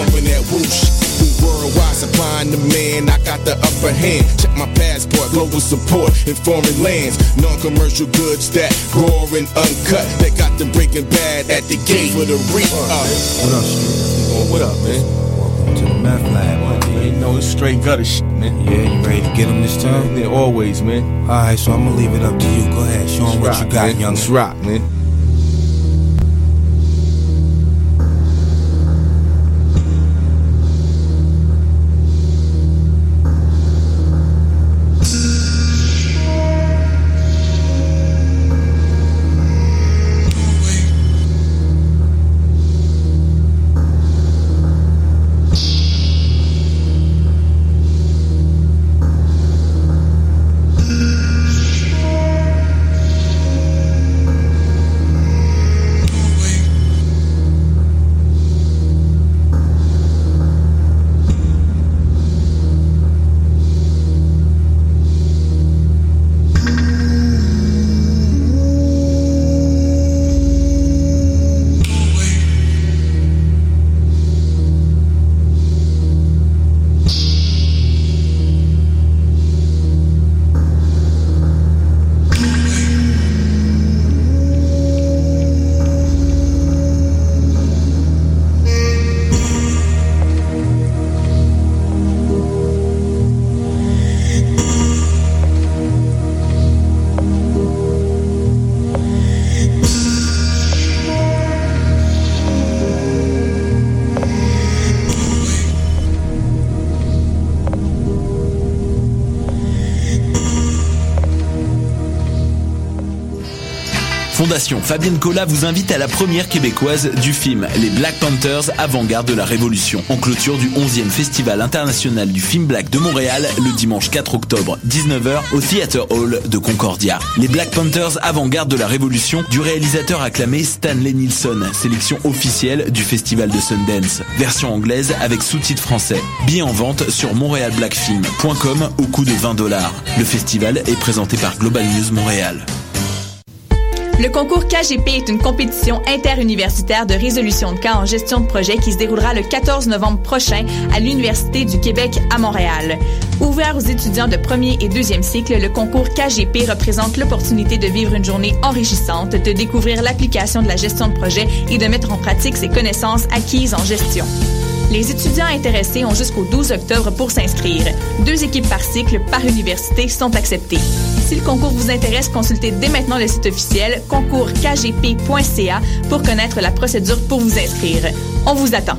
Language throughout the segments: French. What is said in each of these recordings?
pumping that whoosh. Worldwide supplying the man, I got the upper hand. Check my passport, global support in foreign lands. Non-commercial goods that raw and uncut. They got the breaking bad at the gate for the reap. What up, Stu? What up, man? Welcome to the meth lab, my G. You know it's straight gutter shit, man. Yeah, you ready to get him this time? Yeah, always, man. Alright, so I'm gonna leave it up to you. Go ahead, show him what Rock, you got, man. young. Let's rock, man. Fondation Fabienne Cola vous invite à la première québécoise du film Les Black Panthers avant-garde de la Révolution en clôture du 11e Festival international du film black de Montréal le dimanche 4 octobre 19h au Theater Hall de Concordia. Les Black Panthers avant-garde de la Révolution du réalisateur acclamé Stanley Nilsson, sélection officielle du Festival de Sundance. Version anglaise avec sous-titres français. Billets en vente sur montrealblackfilm.com au coût de 20 dollars. Le festival est présenté par Global News Montréal. Le concours KGP est une compétition interuniversitaire de résolution de cas en gestion de projet qui se déroulera le 14 novembre prochain à l'Université du Québec à Montréal. Ouvert aux étudiants de premier et deuxième cycle, le concours KGP représente l'opportunité de vivre une journée enrichissante, de découvrir l'application de la gestion de projet et de mettre en pratique ses connaissances acquises en gestion. Les étudiants intéressés ont jusqu'au 12 octobre pour s'inscrire. Deux équipes par cycle par université sont acceptées. Si le concours vous intéresse, consultez dès maintenant le site officiel concourskgp.ca pour connaître la procédure pour vous inscrire. On vous attend.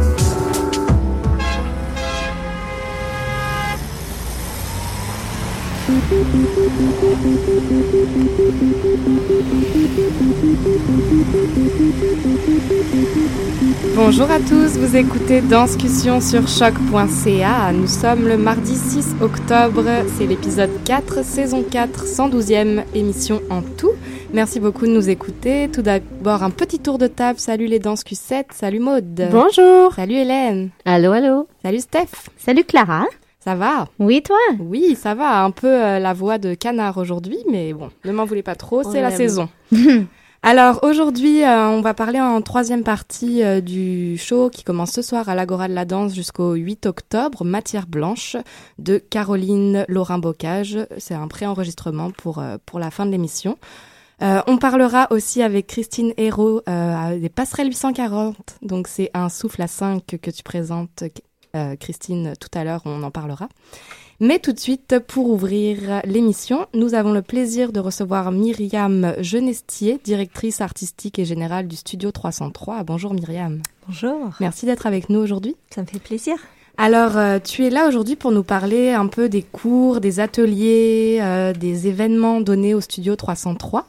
Bonjour à tous, vous écoutez Danscussion sur choc.ca. Nous sommes le mardi 6 octobre, c'est l'épisode 4, saison 4, 112e émission en tout. Merci beaucoup de nous écouter. Tout d'abord, un petit tour de table. Salut les Danscussettes, salut Maude. Bonjour. Salut Hélène. Allô, allô. Salut Steph. Salut Clara. Ça va Oui, toi Oui, ça va. Un peu euh, la voix de canard aujourd'hui, mais bon, ne m'en voulez pas trop, c'est la saison. Alors aujourd'hui, euh, on va parler en troisième partie euh, du show qui commence ce soir à l'Agora de la Danse jusqu'au 8 octobre, Matière Blanche de Caroline Laurin-Bocage. C'est un préenregistrement pour, pour la fin de l'émission. Euh, on parlera aussi avec Christine Hérault euh, des Passerelles 840. Donc c'est un souffle à 5 que tu présentes, euh, Christine, tout à l'heure, on en parlera. Mais tout de suite, pour ouvrir l'émission, nous avons le plaisir de recevoir Myriam Genestier, directrice artistique et générale du Studio 303. Bonjour Myriam. Bonjour. Merci d'être avec nous aujourd'hui. Ça me fait plaisir. Alors, euh, tu es là aujourd'hui pour nous parler un peu des cours, des ateliers, euh, des événements donnés au Studio 303.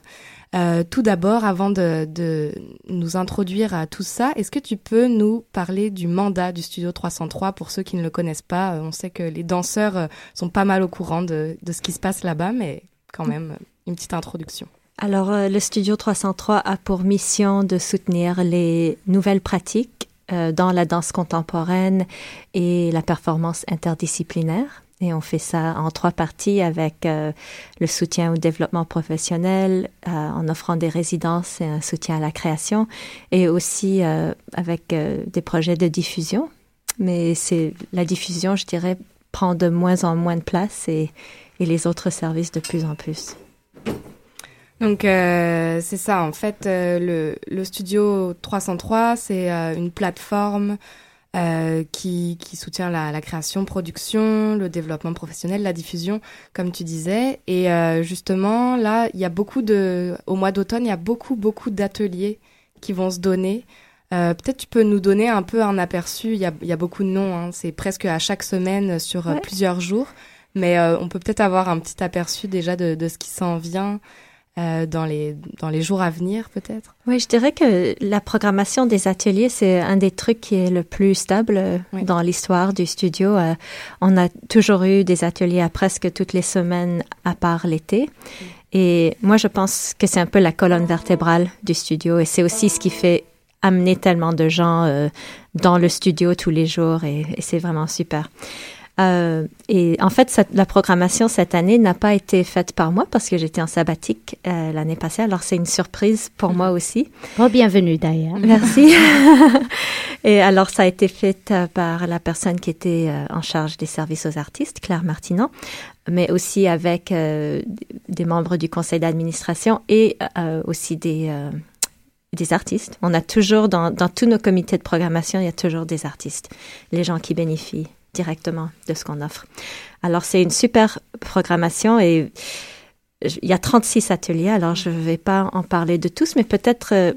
Euh, tout d'abord, avant de, de, nous introduire à tout ça, est-ce que tu peux nous parler du mandat du Studio 303 pour ceux qui ne le connaissent pas? On sait que les danseurs sont pas mal au courant de, de ce qui se passe là-bas, mais quand même, une petite introduction. Alors, le Studio 303 a pour mission de soutenir les nouvelles pratiques euh, dans la danse contemporaine et la performance interdisciplinaire. Et on fait ça en trois parties avec euh, le soutien au développement professionnel, euh, en offrant des résidences et un soutien à la création, et aussi avec des projets de diffusion. Mais c'est la diffusion, je dirais, prend de moins en moins de place et, les autres services de plus en plus. Donc euh, c'est ça, en fait, euh, le, studio 303, c'est euh, une plateforme euh, qui, qui, soutient la, la, création, production, le développement professionnel, la diffusion, comme tu disais. Et euh, justement, là, il y a beaucoup de, au mois d'automne, il y a beaucoup, beaucoup d'ateliers qui vont se donner. Peut-être tu peux nous donner un peu un aperçu. Il y a, il y a beaucoup de noms. Hein. C'est presque à chaque semaine sur ouais. plusieurs jours. Mais on peut peut-être avoir un petit aperçu déjà de, de ce qui s'en vient. Euh, dans, les, dans les jours à venir, peut-être? Oui, je dirais que la programmation des ateliers, c'est un des trucs qui est le plus stable oui. dans l'histoire du studio. Euh, on a toujours eu des ateliers à presque toutes les semaines, à part l'été. Oui. Et moi, je pense que c'est un peu la colonne vertébrale du studio et c'est aussi ce qui fait amener tellement de gens euh, dans le studio tous les jours et, et c'est vraiment super. Euh, et en fait, cette, la programmation cette année n'a pas été faite par moi parce que j'étais en sabbatique euh, l'année passée. Alors, c'est une surprise pour mmh. moi aussi. Bon, bienvenue d'ailleurs. Merci. et alors, ça a été fait euh, par la personne qui était en charge des services aux artistes, Claire Martinan, mais aussi avec euh, des membres du conseil d'administration et aussi des des artistes. On a toujours, dans, dans tous nos comités de programmation, il y a toujours des artistes, les gens qui bénéficient directement de ce qu'on offre. Alors, c'est une super programmation et il y a 36 ateliers, alors je ne vais pas en parler de tous, mais peut-être euh,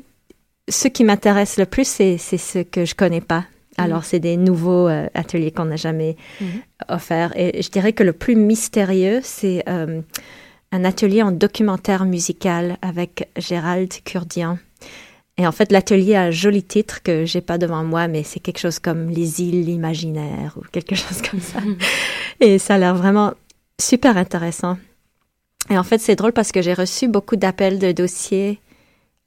ce qui m'intéresse le plus, c'est ce que je connais pas. Alors, mmh. c'est des nouveaux euh, ateliers qu'on n'a jamais mmh. offerts. Et je dirais que le plus mystérieux, c'est euh, un atelier en documentaire musical avec Gérald Kurdian. Et en fait, l'atelier a un joli titre que j'ai pas devant moi, mais c'est quelque chose comme les îles imaginaires ou quelque chose comme ça. Et ça a l'air vraiment super intéressant. Et en fait, c'est drôle parce que j'ai reçu beaucoup d'appels de dossiers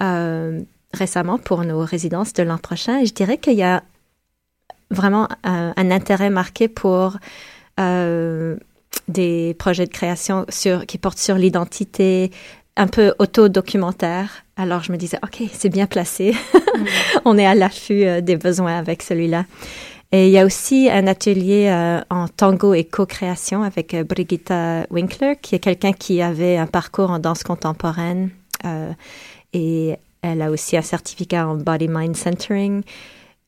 euh, récemment pour nos résidences de l'an prochain. Et je dirais qu'il y a vraiment un, un intérêt marqué pour euh, des projets de création sur, qui portent sur l'identité, un peu auto-documentaire. Alors je me disais, OK, c'est bien placé. Mm. On est à l'affût euh, des besoins avec celui-là. Et il y a aussi un atelier euh, en tango et co-création avec euh, Brigitta Winkler, qui est quelqu'un qui avait un parcours en danse contemporaine. Euh, et elle a aussi un certificat en body-mind centering.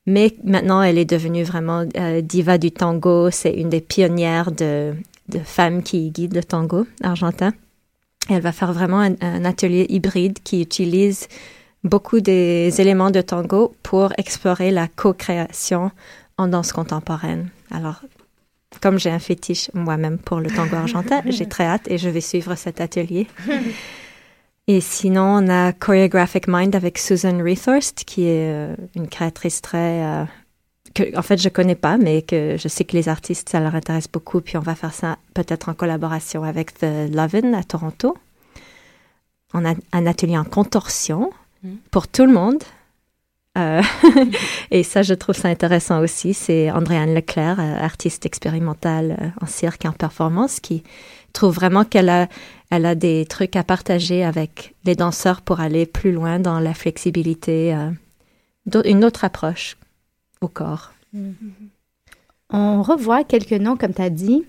Mais maintenant, elle est devenue vraiment diva du tango. C'est une des pionnières de, de femmes qui guident le tango argentin. Elle va faire vraiment un, un, atelier hybride qui utilise beaucoup des éléments de tango pour explorer la co-création en danse contemporaine. Alors, comme j'ai un fétiche moi-même pour le tango argentin, j'ai très hâte et je vais suivre cet atelier. Et sinon, on a Choreographic Mind avec Susan Rethorst, qui est euh, une créatrice très euh, que, en fait, je connais pas, mais que je sais que les artistes, ça leur intéresse beaucoup. Puis on va faire ça peut-être en collaboration avec The Lovin à Toronto. On a un atelier en contorsion mm. pour tout le monde. Euh, et ça, je trouve ça intéressant aussi. C'est Andréane Leclerc, euh, artiste expérimentale euh, en cirque et en performance, qui trouve vraiment qu'elle a, elle a des trucs à partager avec les danseurs pour aller plus loin dans la flexibilité, euh, une autre approche au corps. Mm-hmm. On revoit quelques noms, comme tu as dit.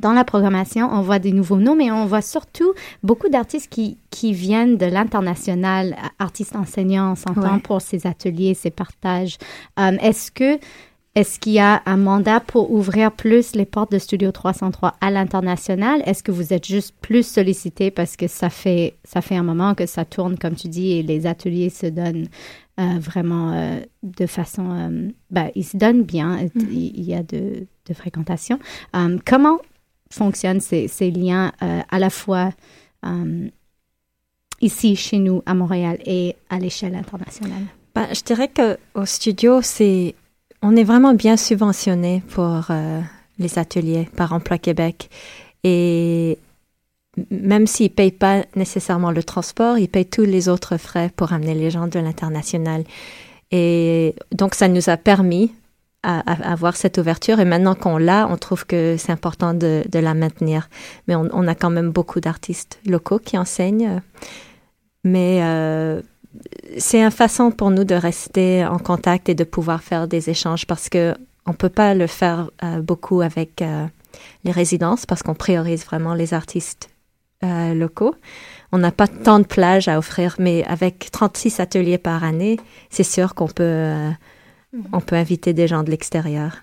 Dans la programmation, on voit des nouveaux noms, mais on voit surtout beaucoup d'artistes qui, qui viennent de l'international, artistes enseignants, on s'entend ouais. pour ces ateliers, ces partages. Um, Est-ce que est-ce qu'il y a un mandat pour ouvrir plus les portes de Studio 303 à l'international? Est-ce que vous êtes juste plus sollicité parce que ça fait, ça fait un moment que ça tourne, comme tu dis, et les ateliers se donnent euh, vraiment euh, de façon... Ben, ils se donnent bien, Mm-hmm. il, y a de, de fréquentation. Comment fonctionnent ces, ces liens à la fois ici, chez nous, à Montréal, et à l'échelle internationale? Ben, je dirais que au studio, c'est on est vraiment bien subventionné pour les ateliers par Emploi Québec et même s'ils payent pas nécessairement le transport, ils payent tous les autres frais pour amener les gens de l'international. Et donc ça nous a permis à, avoir cette ouverture et maintenant qu'on l'a, on trouve que c'est important de, la maintenir. Mais on, on a quand même beaucoup d'artistes locaux qui enseignent. Mais euh, c'est une façon pour nous de rester en contact et de pouvoir faire des échanges parce que on peut pas le faire euh, beaucoup avec euh, les résidences parce qu'on priorise vraiment les artistes euh, locaux. On n'a pas tant de plages à offrir, mais avec 36 ateliers par année, c'est sûr qu'on peut, euh, on peut inviter des gens de l'extérieur.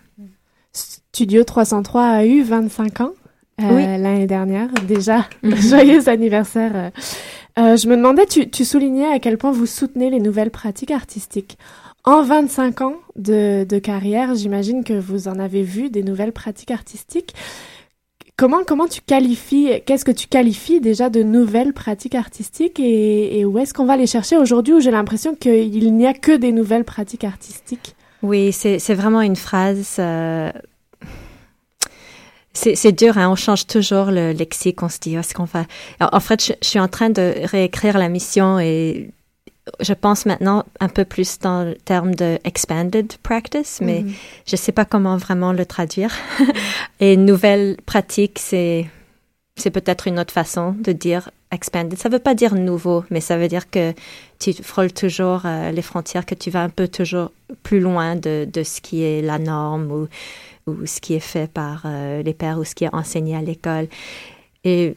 Studio 303 a eu 25 ans euh, Oui. l'année dernière. Déjà, Mhm. joyeux anniversaire. je me demandais, tu, tu soulignais à quel point vous soutenez les nouvelles pratiques artistiques. En 25 ans de, de carrière, j'imagine que vous en avez vu des nouvelles pratiques artistiques. Comment, comment tu qualifies, qu'est-ce que tu qualifies déjà de nouvelles pratiques artistiques et, où est-ce qu'on va les chercher aujourd'hui où j'ai l'impression qu'il n'y a que des nouvelles pratiques artistiques? Oui, c'est vraiment une phrase. euh, c'est dur, hein, on change toujours le lexique, on se dit, est-ce qu'on va... En fait, je, je suis en train de réécrire la mission et je pense maintenant un peu plus dans le terme de expanded practice, mais Mhm. je sais pas comment vraiment le traduire. et nouvelle pratique, c'est c'est peut-être une autre façon de dire expanded. Ça veut pas dire nouveau, mais ça veut dire que tu frôles toujours euh, les frontières, que tu vas un peu toujours plus loin de, de ce qui est la norme ou, ou ce qui est fait par euh, les pères ou ce qui est enseigné à l'école. Et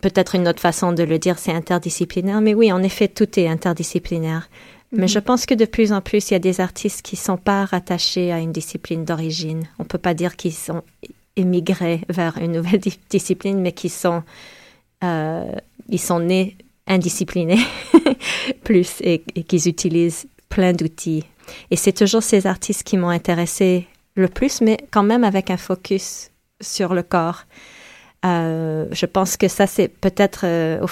peut-être une autre façon de le dire, c'est interdisciplinaire. Mais oui, en effet, tout est interdisciplinaire. Mais Mhm. je pense que de plus en plus, il y a des artistes qui sont pas rattachés à une discipline d'origine. On peut pas dire qu'ils sont émigrés vers une nouvelle di- discipline, mais qui sont, euh, ils sont nés indisciplinés plus et, et qu'ils utilisent plein d'outils. Et c'est toujours ces artistes qui m'ont intéressé le plus, mais quand même avec un focus sur le corps. Euh, je pense que ça, c'est peut-être euh,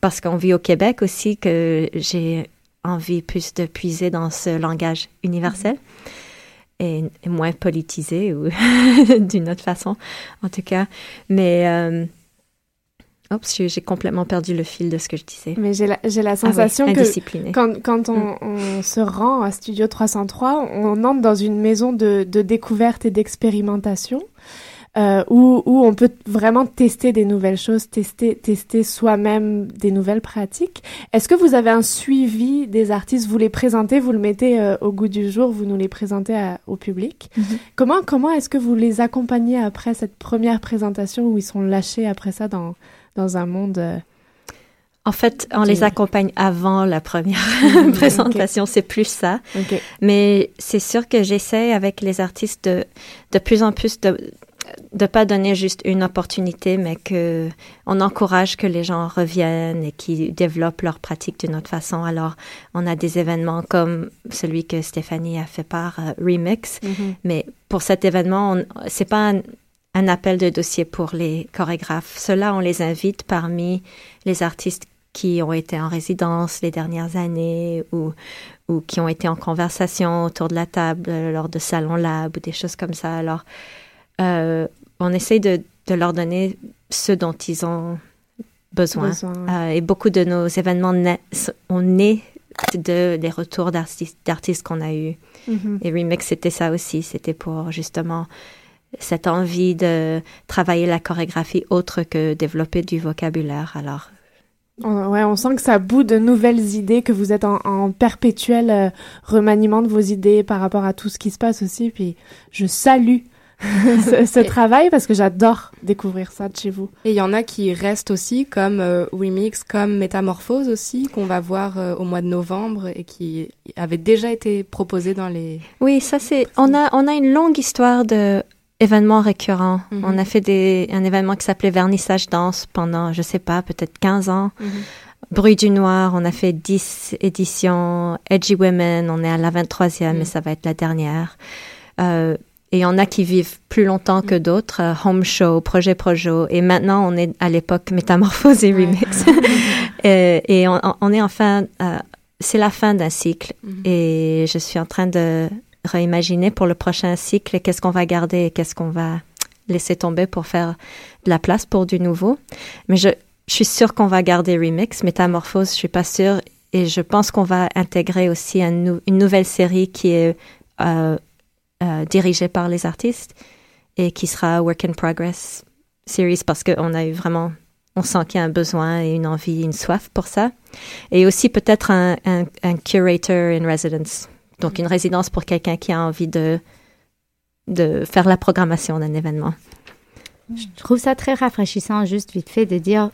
parce qu'on vit au Québec aussi que j'ai envie plus de puiser dans ce langage universel et, et moins politisé ou d'une autre façon, en tout cas. Mais, euh, oups, j'ai complètement perdu le fil de ce que je disais. Mais j'ai la, Ah sensation que quand, quand on, on se rend à Studio 303, on entre dans une maison de, de découverte et d'expérimentation euh, où, où on peut vraiment tester des nouvelles choses, tester, tester soi-même des nouvelles pratiques. Est-ce que vous avez un suivi des artistes? Vous les présentez, vous le mettez euh, au goût du jour, vous nous les présentez à- au public. Mhm. Comment, comment est-ce que vous les accompagnez après cette première présentation où ils sont lâchés après ça dans, dans un monde euh, En fait, on les accompagne avant la première présentation, c'est plus ça. Mais c'est sûr que j'essaie avec les artistes de, de plus en plus de de pas donner juste une opportunité, mais que on encourage que les gens reviennent et qu'ils développent leur pratique d'une autre façon. Alors, on a des événements comme celui que Stéphanie a fait par euh, Remix, Mhm. mais pour cet événement, c'est pas un, un appel de dossier pour les chorégraphes. Ceux-là, on les invite parmi les artistes qui ont été en résidence les dernières années ou, ou qui ont été en conversation autour de la table lors de salons lab ou des choses comme ça. Alors, on essaye de, de leur donner ce dont ils ont besoin. Besoin, ouais. Euh, et beaucoup de nos événements ont né de des retours d'artistes qu'on a eus. Mhm. Et Remix, c'était ça aussi. C'était pour justement cette envie de travailler la chorégraphie autre que développer du vocabulaire. Alors, On- Ouais, on sent que ça bout de nouvelles idées, que vous êtes en, en perpétuel euh, remaniement de vos idées par rapport à tout ce qui se passe aussi. Puis je salue ce, ce travail parce que j'adore découvrir ça de chez vous. Et il y en a qui restent aussi, comme euh, Remix, comme Métamorphose aussi, qu'on va voir euh, au mois de novembre et qui avait déjà été proposé dans les. Oui, ça c'est. On a on a une longue histoire de événements récurrents. Mhm. On a fait des un événement qui s'appelait Vernissage danse pendant je sais pas peut-être 15 ans. Mhm. Bruit du Noir, on a fait 10 éditions. Edgy Women, on est à la 23e, Mhm. mais ça va être la dernière. Euh, et il y en a qui vivent plus longtemps que d'autres. Euh, Home Show, Projet Projo. Et maintenant, on est à l'époque Métamorphose et. Remix. et et on, on est enfin... euh, c'est la fin d'un cycle. Mhm. Et je suis en train de réimaginer pour le prochain cycle qu'est-ce qu'on va garder et qu'est-ce qu'on va laisser tomber pour faire de la place pour du nouveau. Mais je, je suis sûre qu'on va garder Remix. Métamorphose, je suis pas sûre. Et je pense qu'on va intégrer aussi un nou- une nouvelle série qui est euh, euh, dirigée par les artistes et qui sera Work in Progress Series parce qu'on a eu vraiment, on sent qu'il y a un besoin et une envie, une soif pour ça. Et aussi peut-être un curator in residence. Donc une résidence pour quelqu'un qui a envie de, de faire la programmation d'un événement. Je trouve ça très rafraîchissant, juste vite fait, de dire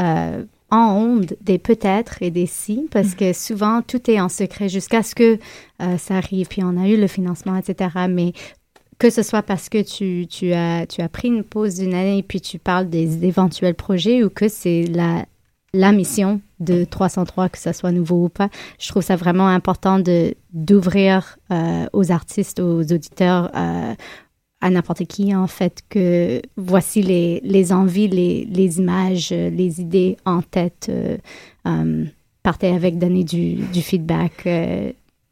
euh, en ondes des peut-être et des si, parce que souvent tout est en secret jusqu'à ce que euh, ça arrive, puis on a eu le financement, etc. Mais que ce soit parce que tu, tu, as, tu as pris une pause d'une année puis tu parles des éventuels projets ou que c'est la, la mission de 303, que ce soit nouveau ou pas, je trouve ça vraiment important de d'ouvrir euh, aux artistes, aux auditeurs, euh, à n'importe qui, en fait, que voici les, les envies, les, les images, euh, les idées en tête. Euh, euh, partez avec, donner du, du feedback.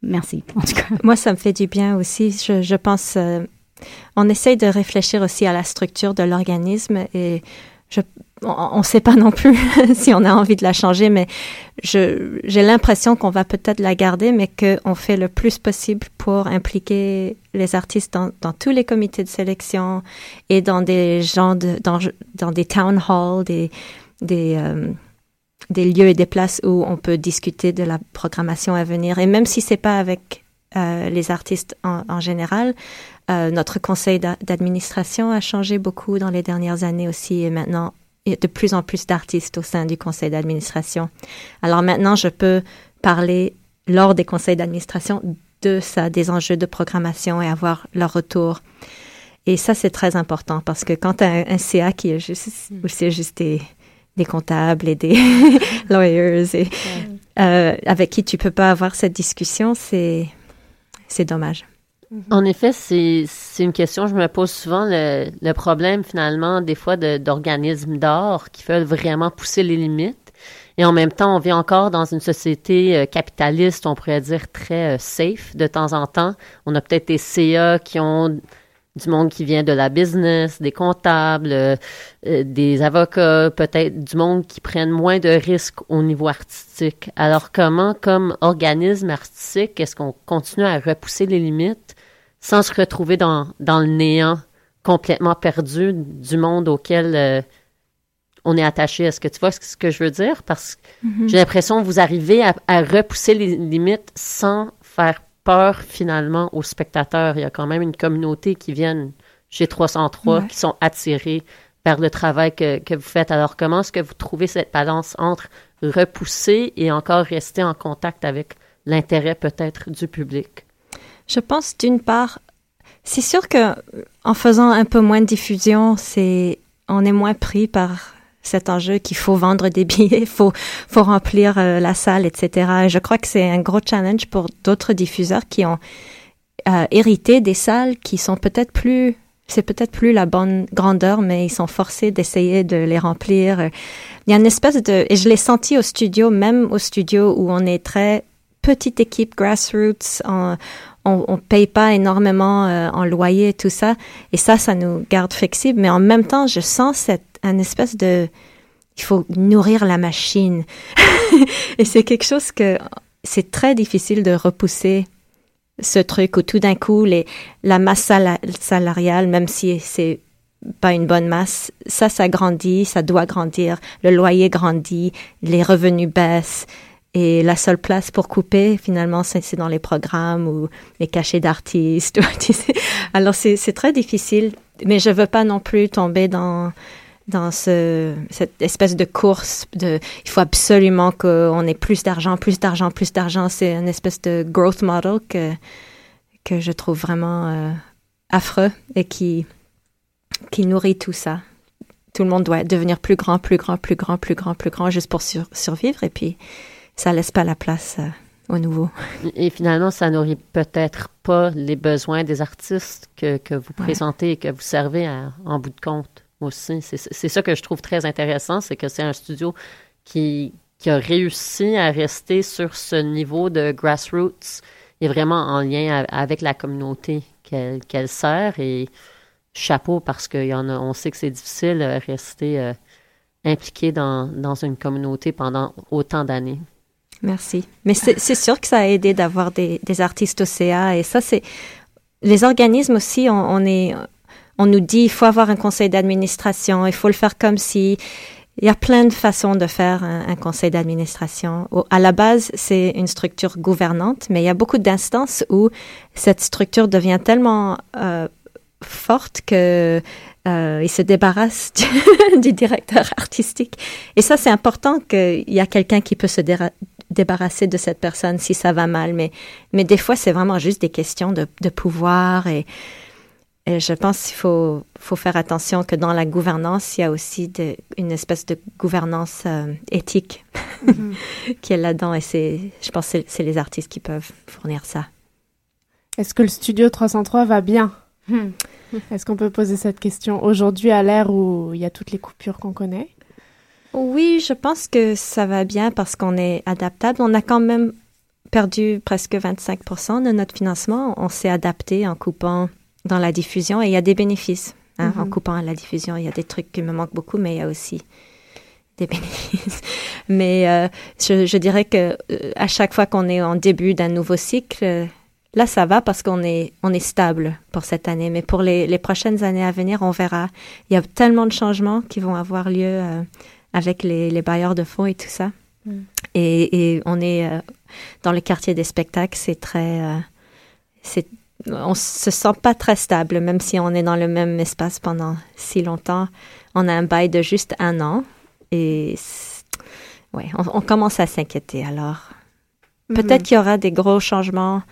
merci, en tout cas. Moi, ça me fait du bien aussi. Je, je pense, on essaye de réfléchir aussi à la structure de l'organisme et je, on ne sait pas non plus si on a envie de la changer, mais j'ai l'impression qu'on va peut-être la garder, mais qu'on fait le plus possible pour impliquer les artistes dans, tous les comités de sélection et dans des gens dans, des town halls, euh, des lieux et des places où on peut discuter de la programmation à venir. Et même si c'est pas avec euh, les artistes en, général, euh, notre conseil d'a- d'administration a changé beaucoup dans les dernières années aussi et maintenant il y a de plus en plus d'artistes au sein du conseil d'administration. Alors maintenant, je peux parler lors des conseils d'administration de ça, des enjeux de programmation et avoir leur retour. Et ça, c'est très important parce que quand tu as un, un CA qui est juste, où c'est juste des, des comptables et des lawyers et, euh, avec qui tu peux pas avoir cette discussion, c'est, c'est dommage. En effet, c'est une question que je me pose souvent, le, problème finalement des fois d'organismes d'art qui veulent vraiment pousser les limites. Et en même temps, on vit encore dans une société euh, capitaliste, on pourrait dire très euh, safe de temps en temps. On a peut-être des CA qui ont du monde qui vient de la business, des comptables, euh, des avocats, peut-être du monde qui prennent moins de risques au niveau artistique. Alors comment, comme organisme artistique, est-ce qu'on continue à repousser les limites? Sans se retrouver dans, dans le néant complètement perdu du monde auquel euh, on est attaché. Est-ce que tu vois ce que je veux dire? Parce que Mhm. j'ai l'impression que vous arrivez à, à repousser les limites sans faire peur finalement aux spectateurs. Il y a quand même une communauté qui viennent chez 303 Ouais. qui sont attirés vers le travail que, que vous faites. Alors comment est-ce que vous trouvez cette balance entre repousser et encore rester en contact avec l'intérêt peut-être du public? Je pense d'une part, c'est sûr que en faisant un peu moins de diffusion, c'est on est moins pris par cet enjeu qu'il faut vendre des billets, faut faut remplir euh, la salle, etc. Et je crois que c'est un gros challenge pour d'autres diffuseurs qui ont euh, hérité des salles qui sont peut-être plus c'est peut-être plus la bonne grandeur, mais ils sont forcés d'essayer de les remplir. Il y a une espèce de et je l'ai senti au studio, même au studio où on est très petite équipe grassroots, en, on, on paye pas énormément euh, en loyer et tout ça. Et ça, ça nous garde flexibles. Mais en même temps, je sens cette, un espèce de, il faut nourrir la machine. et c'est quelque chose que c'est très difficile de repousser ce truc où tout d'un coup, les, la masse sala- salariale, même si c'est pas une bonne masse, ça, ça grandit, ça doit grandir. Le loyer grandit, les revenus baissent. Et la seule place pour couper, finalement, c'est dans les programmes ou les cachets d'artistes. Alors, c'est très difficile, mais je veux pas non plus tomber dans dans ce, cette espèce de course de il faut absolument qu'on ait plus d'argent, plus d'argent, plus d'argent. C'est une espèce de growth model que, que je trouve vraiment euh, affreux et qui, qui nourrit tout ça. Tout le monde doit devenir plus grand, plus grand, plus grand, plus grand, plus grand, juste pour sur- survivre. Et puis, ça laisse pas la place euh, au nouveau. Et finalement, ça nourrit peut-être pas les besoins des artistes que, que vous Ouais. présentez et que vous servez à- en bout de compte aussi. C'est ça que je trouve très intéressant, c'est que c'est un studio qui, qui a réussi à rester sur ce niveau de grassroots et vraiment en lien avec la communauté qu'elle sert. Et chapeau parce qu'il y en a, on sait que c'est difficile de rester euh, impliqué dans, dans une communauté pendant autant d'années. Merci. Mais c'est sûr que ça a aidé d'avoir des, des artistes au CA. Et ça, c'est. Les organismes aussi, on, est. On nous dit il faut avoir un conseil d'administration, il faut le faire comme si. Il y a plein de façons de faire un, conseil d'administration. À la base, c'est une structure gouvernante, mais il y a beaucoup d'instances où cette structure devient tellement euh, forte que euh, il se débarrasse du, directeur artistique. Et ça, c'est important qu'il y a quelqu'un qui peut se débarrasser de cette personne si ça va mal. Mais, mais des fois, c'est vraiment juste des questions de, de pouvoir. Et, et je pense qu'il faut, faut faire attention que dans la gouvernance, il y a aussi de- une espèce de gouvernance euh, éthique qui est là-dedans. Et c'est, je pense que c'est- c'est les artistes qui peuvent fournir ça. Est-ce que le studio 303 va bien? Hmm. Est-ce qu'on peut poser cette question aujourd'hui à l'ère où il y a toutes les coupures qu'on connaît? Oui, je pense que ça va bien parce qu'on est adaptable. On a quand même perdu presque 25% de notre financement. On s'est adapté en coupant dans la diffusion et il y a des bénéfices. hein, En Mhm. coupant à la diffusion, il y a des trucs qui me manquent beaucoup, mais il y a aussi des bénéfices. Mais euh, je, je dirais que euh, à chaque fois qu'on est en début d'un nouveau cycle, euh, là ça va parce qu'on est on est stable pour cette année. Mais pour les, les prochaines années à venir, on verra. Il y a tellement de changements qui vont avoir lieu avec les, les bailleurs de fonds et tout ça. Mm. Et, et on est euh, dans le quartier des spectacles, c'est très, euh, c'est, on se sent pas très stable, même si on est dans le même espace pendant si longtemps. On a un bail de juste un an et ouais, on, on commence à s'inquiéter. Alors peut-être Mhm. qu'il y aura des gros changements,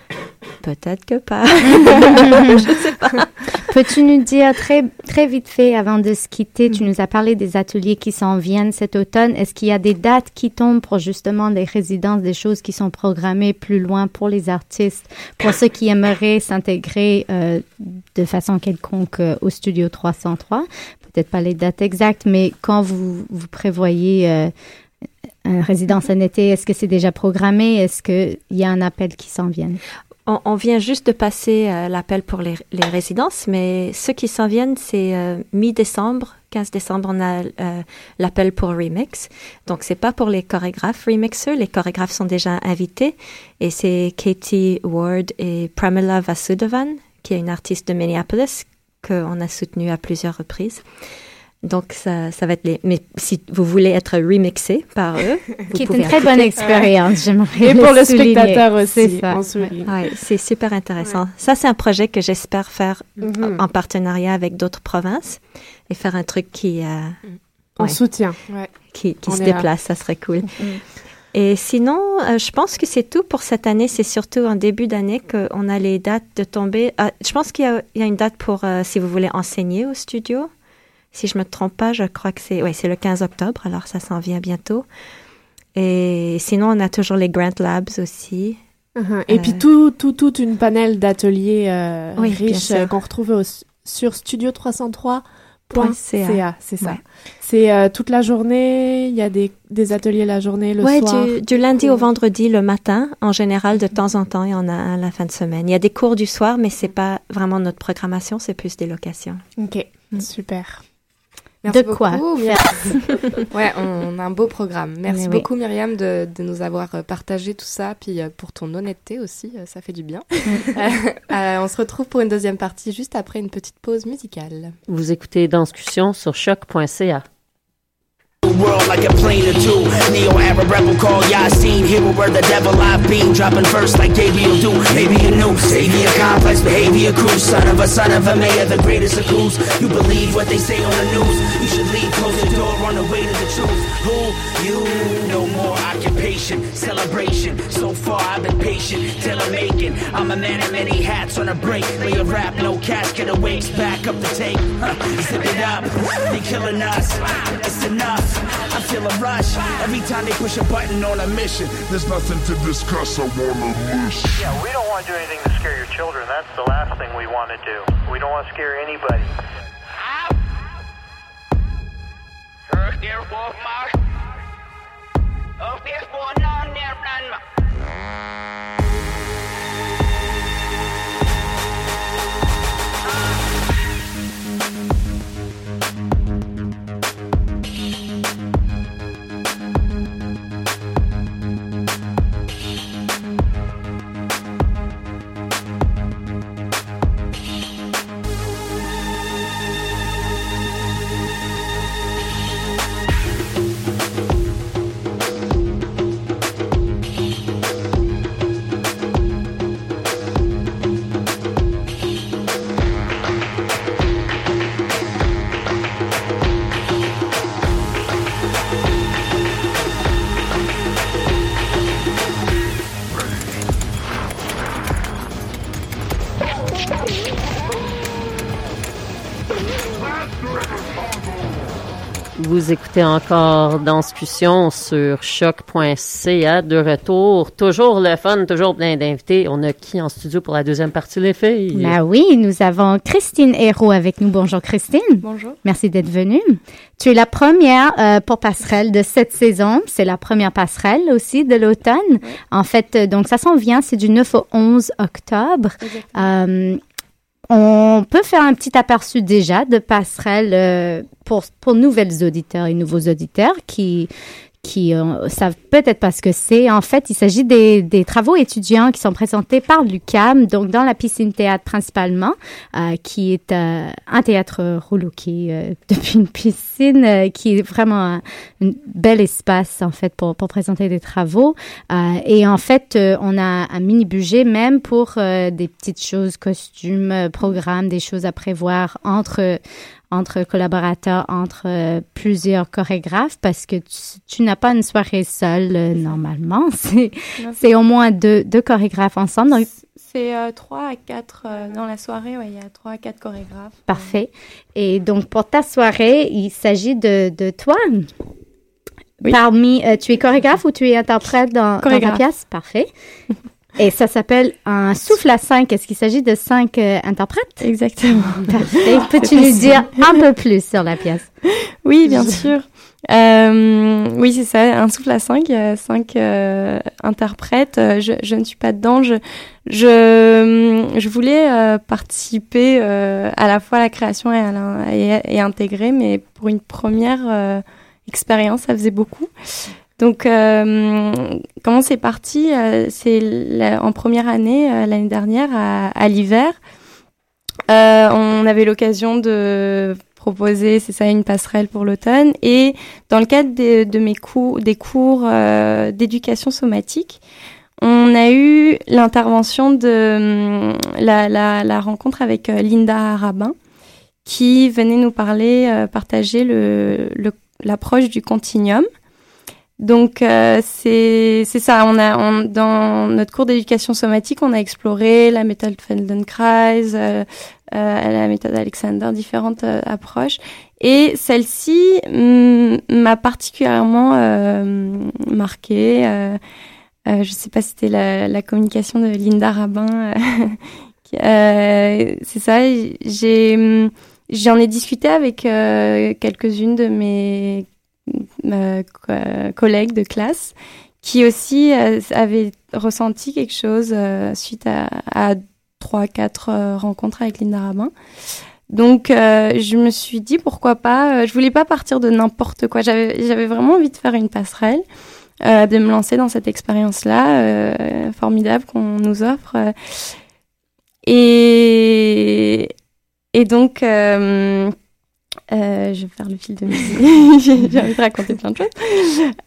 peut-être que pas. Je sais pas. Peux-tu nous dire très, très vite fait, avant de se quitter, tu nous as parlé des ateliers qui s'en viennent cet automne. Est-ce qu'il y a des dates qui tombent pour justement des résidences, des choses qui sont programmées plus loin pour les artistes, pour ceux qui aimeraient s'intégrer euh, de façon quelconque euh, au Studio 303? Peut-être pas les dates exactes, mais quand vous, vous prévoyez euh, une résidence en été, est-ce que c'est déjà programmé? Est-ce qu'il y a un appel qui s'en vient? On, on vient juste de passer euh, l'appel pour les, les résidences, mais ceux qui s'en viennent, c'est euh, mi-décembre, 15 décembre, on a euh, l'appel pour Remix. Donc, c'est pas pour les chorégraphes remixeurs. Les chorégraphes sont déjà invités. Et c'est Katie Ward et Pramila Vasudevan, qui est une artiste de Minneapolis, qu'on a soutenue à plusieurs reprises. Donc, ça, ça va être les... Mais si vous voulez être remixé par eux... vous Qui est une très bonne expérience, j'aimerais Et pour le souligner. spectateur aussi, C'est. Ouais, c'est super intéressant. Ça, c'est un projet que j'espère faire Mhm. en partenariat avec d'autres provinces et faire un truc qui, euh, On ouais, soutient. qui, qui se là. déplace, ça serait cool. Et sinon, euh, je pense que c'est tout pour cette année. C'est surtout en début d'année qu'on a les dates de tomber. Ah, je pense qu'il y, a- il y a une date pour euh, si vous voulez enseigner au studio. Si je me trompe pas, je crois que c'est ouais, c'est le 15 octobre, alors ça s'en vient bientôt. Et sinon, on a toujours les Grant Labs aussi. Mhm. Et Euh, puis tout, tout, toute une panel d'ateliers euh, Oui, riches euh, qu'on retrouve au- sur studio303.ca. .ca. C'est ça. Ouais. C'est euh, toute la journée. Il y a des, des ateliers la journée, le ouais, soir. du, du lundi au vendredi le matin. En général, de temps en temps, il y en a un la fin de semaine. Il y a des cours du soir, mais c'est pas vraiment notre programmation, c'est plus des locations. Ok, Mm. super. Merci De quoi beaucoup, ouais, on a un beau programme. Merci beaucoup, Myriam, de, de nous avoir euh, partagé tout ça, puis euh, pour ton honnêteté aussi, euh, ça fait du bien. Euh, on se retrouve pour une deuxième partie juste après une petite pause musicale. Vous écoutez Danscussion sur choc.ca. world like a plane or two. Neo-Arab rebel called Yasin. Hero where the devil I've been. Dropping first like Gabriel do. Maybe a new savior complex behavior crew. Son of a son of a mayor, the greatest of coups. You believe what they say on the news. You should leave, close the door on the way to the truth. Who? You. No more occupation, celebration. So far I've been patient till I'm making. I'm a man of many hats on a break. Lay a rap, no casket awaits. Back up the tape. Huh. Zip it up. They killing us. It's enough. I feel a rush every time they push a button on a mission. There's nothing to discuss. I wanna listen. Yeah, we don't want to do anything to scare your children. That's the last thing we want to do. We don't want to scare anybody. Terug neer voor maar. Ook Vous écoutez encore Danscussion sur choc.ca de retour. Toujours le fun, toujours plein d'invités. On a qui en studio pour la deuxième partie, les filles? Ben oui, nous avons Christine Hérault avec nous. Bonjour Christine. Bonjour. Merci d'être venue. Tu es la première euh, pour passerelle de cette saison. C'est la première passerelle aussi de l'automne. En fait, euh, donc ça s'en vient, c'est du 9 au 11 octobre. Euh, on peut faire un petit aperçu déjà de passerelle euh, pour, pour nouvelles auditeurs et nouveaux auditeurs qui qui euh, savent peut-être pas ce que c'est. En fait, il s'agit des, des travaux étudiants qui sont présentés par l'UCAM, donc dans la piscine théâtre principalement, euh, qui est euh, un théâtre rouleau qui euh, depuis une piscine euh, qui est vraiment un, un bel espace en fait pour, pour présenter des travaux. Euh, et en fait, on a un mini budget même pour des petites choses, costumes, programmes, des choses à prévoir entre entre collaborateurs, entre euh, plusieurs chorégraphes, parce que tu, tu n'as pas une soirée seule euh, normalement. C'est c'est au moins deux, deux chorégraphes ensemble. Donc, C'est euh, 3 à 4 dans la soirée, ouais, il y a 3 à 4 chorégraphes. Parfait. Et donc, pour ta soirée, il s'agit de, de toi. Parmi, euh, tu es chorégraphe ou tu es interprète dans, dans ta pièce? Parfait. Et ça s'appelle un souffle à cinq. Est-ce qu'il s'agit de cinq euh, interprètes? Exactement. Parfait. Peux-tu nous dire un peu plus sur la pièce? Oui, bien sûr. Euh, oui, c'est ça, un souffle à cinq, il y a cinq euh, interprètes. Euh, Je, je ne suis pas dedans. Je, je, je voulais participer à la fois à la création et, à la- et, et intégrer, mais pour une première expérience, ça faisait beaucoup. Donc, euh, comment c'est parti Euh, C'est en première année, euh, l'année dernière, à, l'hiver. Euh, on avait l'occasion de proposer, c'est ça, une passerelle pour l'automne. Et dans le cadre de, mes cours, des cours d'éducation somatique, on a eu l'intervention de hum, la, la, la rencontre avec Linda Rabin, qui venait nous parler, partager le, le- l'approche du continuum. Donc euh, c'est ça. On a on- dans notre cours d'éducation somatique, on a exploré la méthode Feldenkrais, euh, euh, la méthode Alexander, différentes euh, approches. Et celle-ci hum, m'a particulièrement euh, marquée. Euh, euh, je sais pas si c'était la, la communication de Linda Rabin. euh, c'est ça. J'ai hum, j'en ai discuté avec quelques-unes de mes collègues de classe qui aussi euh, avaient ressenti quelque chose euh, suite à, à trois, quatre euh, rencontres avec Linda Rabin. Donc, euh, je me suis dit pourquoi pas. euh, je voulais pas partir de n'importe quoi. J'avais, vraiment envie de faire une passerelle, euh, de me lancer dans cette expérience-là euh, formidable qu'on nous offre. euh. et et donc, euh, je vais faire le fil de musique. J'ai envie de raconter plein de choses.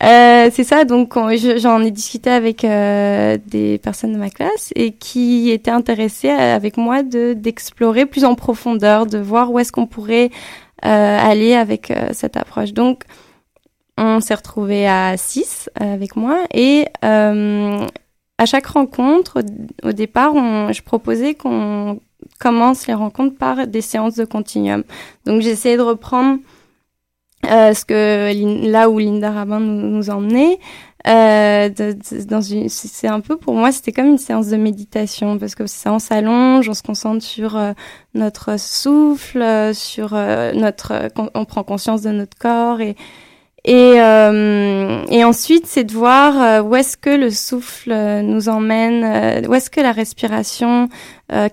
Euh, c'est ça, donc on- je- j'en ai discuté avec euh, des personnes de ma classe et qui étaient intéressées avec moi de d'explorer plus en profondeur, de voir où est-ce qu'on pourrait euh, aller avec euh, cette approche. Donc, on s'est retrouvés à 6 avec moi et à chaque rencontre, au, départ, je proposais qu'on commence les rencontres par des séances de continuum. Donc j'ai essayé de reprendre euh, ce que là où Linda Rabin nous, nous emmenait. Euh, c'est c'est un peu pour moi, c'était comme une séance de méditation parce que ça on s'allonge, on se concentre sur euh, notre souffle, euh, sur euh, notre, con- on prend conscience de notre corps et et, euh, et ensuite, c'est de voir euh, où est-ce que le souffle euh, nous emmène, euh, où est-ce que la respiration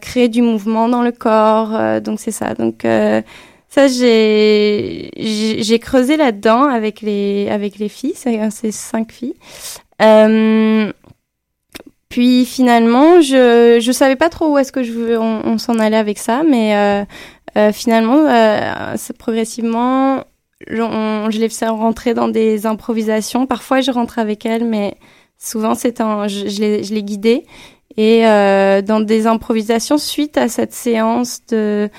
crée du mouvement dans le corps. donc c'est ça. Donc ça, j'ai creusé là-dedans avec les avec les filles. C'est c'est cinq filles. Euh, puis finalement, je je savais pas trop où est-ce que je veux, on, s'en allait avec ça, mais euh, euh, finalement, progressivement, je, les faisais rentrer dans des improvisations. Parfois, je rentre avec elles, mais souvent, c'est un, je, je les, je. Et euh, dans des improvisations suite à cette séance de,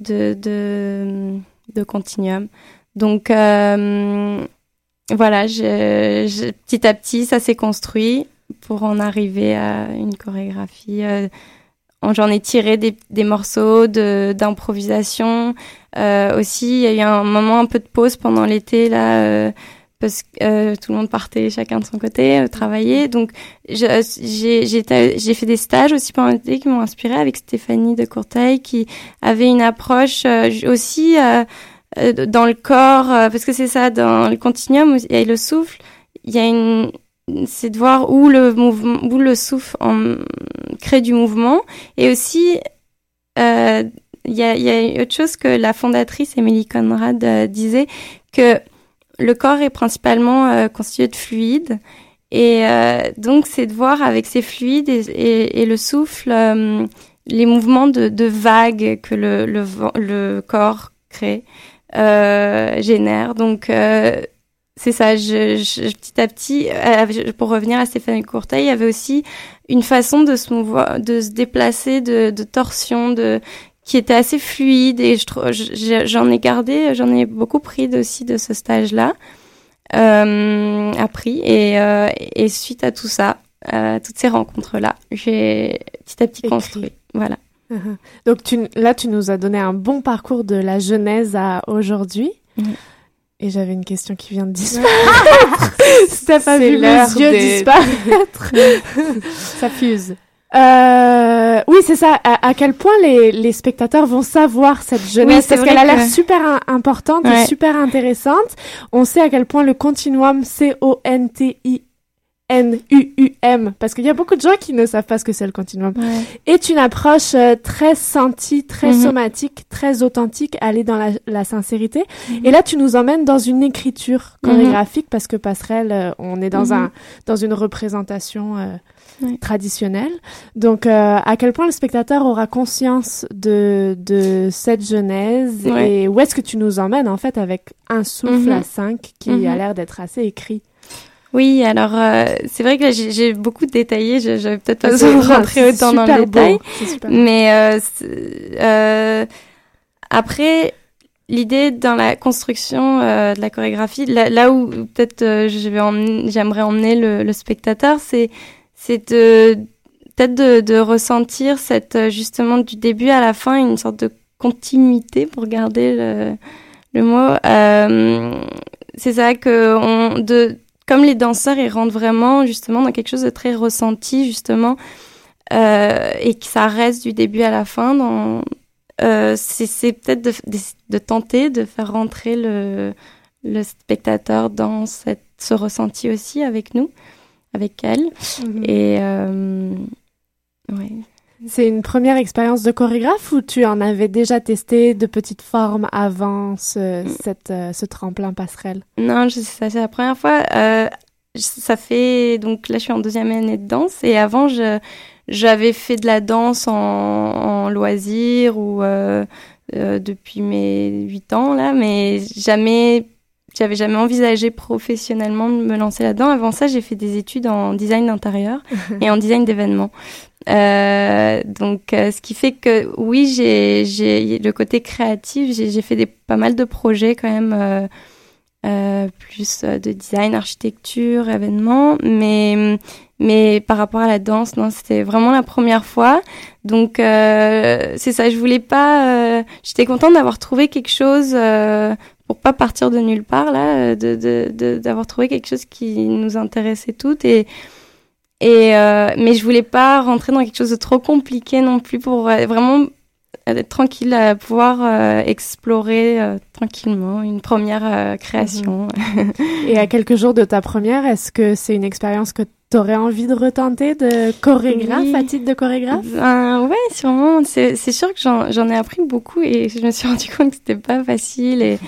de, de, de continuum. Donc, euh, voilà, je, je- petit à petit, ça s'est construit pour en arriver à une chorégraphie. euh, en- J'en ai tiré des, des morceaux d'improvisation. Euh, aussi, il y a eu un moment un peu de pause pendant l'été là, euh, parce que euh, tout le monde partait chacun de son côté euh, travailler. Donc, je- j'ai fait des stages aussi pendant l'été qui m'ont inspiré avec Stéphanie de Courteil, qui avait une approche euh, aussi euh, euh, dans le corps, euh, parce que c'est ça, dans le continuum aussi, et le souffle, il y a une c'est de voir où le mouvement, où le souffle en, crée du mouvement, et aussi euh, il y, a, y autre chose que la fondatrice Emily Conrad euh, disait que le corps est principalement euh, constitué de fluides et euh, donc c'est de voir avec ces fluides et, le souffle euh, les mouvements de, vagues que le, corps crée, génère. Donc c'est ça, petit à petit, pour revenir à Stéphanie Courteil, il y avait aussi une façon de se déplacer, de torsion, de qui était assez fluide et je- j'en ai gardé, j'en ai beaucoup pris aussi de ce stage-là, euh, appris et, euh, et suite à tout ça, euh, toutes ces rencontres-là, j'ai petit à petit Écrit. construit. Voilà. Mhm. Donc tu, là, tu nous as donné un bon parcours de la genèse à aujourd'hui. Mhm. Et j'avais une question qui vient de disparaître. Si t'as pas vu mes yeux des- disparaître. Ça fuse. Euh, oui, c'est ça. À, à quel point les, les spectateurs vont savoir cette Oui, jeunesse c'est Parce qu'elle a l'air que- super importante et super intéressante. On sait à quel point le continuum, C-O-N-T-I N-U-U-M, parce qu'il y a beaucoup de gens qui ne savent pas ce que c'est le continuum, est une approche euh, très sentie, très Mhm. somatique, très authentique, aller dans la, la sincérité. Mhm. Et là, tu nous emmènes dans une écriture chorégraphique, parce que Passerelle, euh, on est dans, Mhm. un, dans une représentation euh, Ouais. traditionnelle. Donc, euh, à quel point le spectateur aura conscience de, de cette genèse Ouais. et où est-ce que tu nous emmènes, en fait, avec un souffle Mhm. à cinq qui Mhm. a l'air d'être assez écrit? Oui, alors euh, c'est vrai que j'ai beaucoup détaillé, je j'avais peut-être pas besoin de rentrer autant dans le détail, beau. mais euh, euh, après l'idée dans la construction euh, de la chorégraphie, là, là où peut-être euh, je vais emmener- j'aimerais emmener le, le spectateur, c'est c'est de peut-être de, de ressentir cette euh, justement du début à la fin une sorte de continuité pour garder le, le mot. Euh, c'est ça que on de comme les danseurs ils rentrent vraiment justement dans quelque chose de très ressenti justement euh, et que ça reste du début à la fin dans euh, c'est peut-être de, de, de tenter de faire rentrer le le spectateur dans cette ce ressenti aussi avec nous avec elle Mhm. et euh, ouais C'est une première expérience de chorégraphe ou tu en avais déjà testé de petites formes avant ce, cette, euh, ce tremplin passerelle? Non, c'est la première fois. Euh, ça fait donc là je suis en deuxième année de danse et avant j'avais fait de la danse en, en loisir ou euh, euh, depuis mes 8 ans là, mais jamais, j'avais jamais envisagé professionnellement de me lancer là-dedans. Avant ça, j'ai fait des études en design d'intérieur et en design d'événements. Euh, donc, euh, ce qui fait que oui, j'ai, le côté créatif. J'ai, fait des, pas mal de projets quand même, euh, plus de design, architecture, événements, mais mais par rapport à la danse, non, c'était vraiment la première fois. Donc euh, c'est ça, je voulais pas. euh, J'étais contente d'avoir trouvé quelque chose euh, pour pas partir de nulle part là, de de- de- d'avoir trouvé quelque chose qui nous intéressait toutes et et euh, mais je voulais pas rentrer dans quelque chose de trop compliqué non plus pour euh, vraiment être tranquille, à pouvoir euh, explorer euh, tranquillement une première euh, création. Et à quelques jours de ta première, est-ce que c'est une expérience que tu aurais envie de retenter de chorégraphe Oui. à titre de chorégraphe? Ben, ouais, sûrement. C'est sûr que j'en j'en ai appris beaucoup et je me suis rendu compte que c'était pas facile et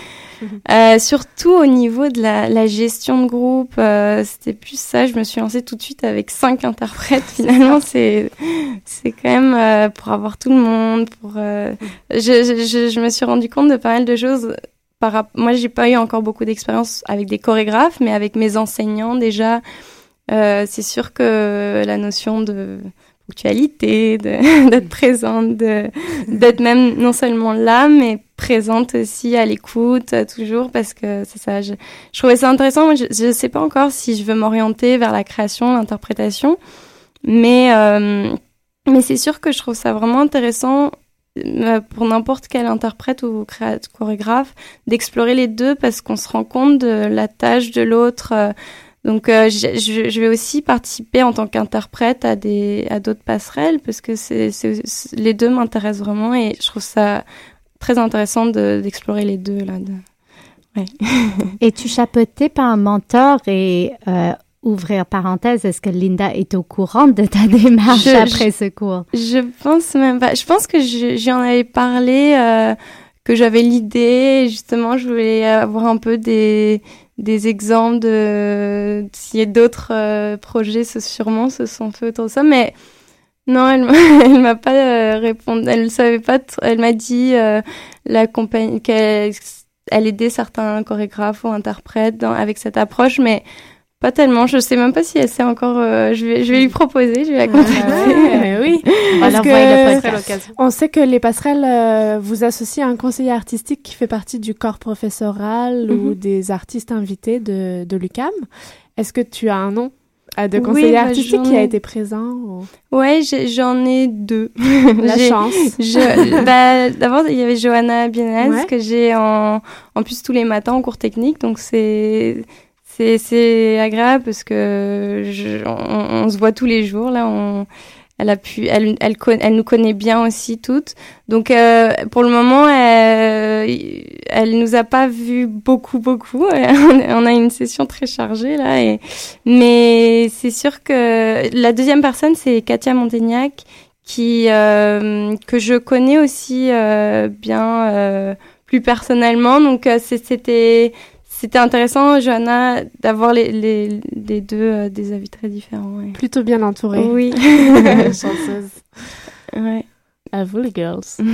euh, surtout au niveau de la, la gestion de groupe, euh, c'était plus ça. Je me suis lancée tout de suite avec cinq interprètes. Finalement, c'est c'est quand même euh, pour avoir tout le monde. Pour je, je, je, me suis rendu compte de pas mal de choses. Par, moi, j'ai pas eu encore beaucoup d'expérience avec des chorégraphes, mais avec mes enseignants déjà. C'est sûr que la notion de ponctualité, d'être présente, d'être même non seulement là, mais présente aussi à l'écoute toujours parce que c'est ça. Je, je trouvais ça intéressant. Je, je sais pas encore si je veux m'orienter vers la création, l'interprétation, mais euh, mais c'est sûr que je trouve ça vraiment intéressant euh, pour n'importe quel interprète ou chorégraphe d'explorer les deux parce qu'on se rend compte de la tâche de l'autre. euh, donc, euh, je, je- vais aussi participer en tant qu'interprète à des à d'autres passerelles parce que c'est c'est- les deux m'intéressent vraiment et je trouve ça très intéressant de- d'explorer les deux là. de- Ouais. Et tu chapeautais par un mentor et euh, ouvrir parenthèse, est-ce que Linda est au courant de ta démarche Je- après ce cours? Je pense même pas. Je pense que je- j'en avais parlé, euh, que j'avais l'idée. Justement, je voulais avoir un peu des, des exemples de s'il y a d'autres euh, projets, ce, sûrement se sont faits autour de ça. Mais non, elle, m'a- pas euh, répondu. Elle ne savait pas. Elle m'a dit euh, la compagnie qu'elle elle aidait certains chorégraphes ou interprètes dans- avec cette approche, mais pas tellement. Je sais même pas si elle sait encore. euh, je vais, je vais lui proposer. Je vais la contacter. Ouais, oui. On Parce que on sait que les passerelles euh, vous associent à un conseiller artistique qui fait partie du corps professoral ou Mhm. des artistes invités de, de l'UCAM. Est-ce que tu as un nom de Oui, conseiller bah, artistique j'en qui a été présent ou- Ouais, j'en ai deux. La chance. je- bah, D'abord, il y avait Johanna Bienez Ouais. que j'ai en, en plus tous les matins en cours technique. Donc, c'est c'est agréable parce que on, se voit tous les jours. Là, elle, a pu, elle, elle, nous connaît bien aussi toutes. Donc, euh, pour le moment, elle, elle nous a pas vu beaucoup, beaucoup. on a une session très chargée là. Mais c'est sûr que la deuxième personne, c'est Katia Montaignac, qui euh, que je connais aussi euh, bien euh, plus personnellement. Donc euh, c'était c'était intéressant, Johanna, d'avoir les, les, les deux euh, des avis très différents. ouais. Plutôt bien entourée. Oui. Chanceuse. Ouais. À vous les girls.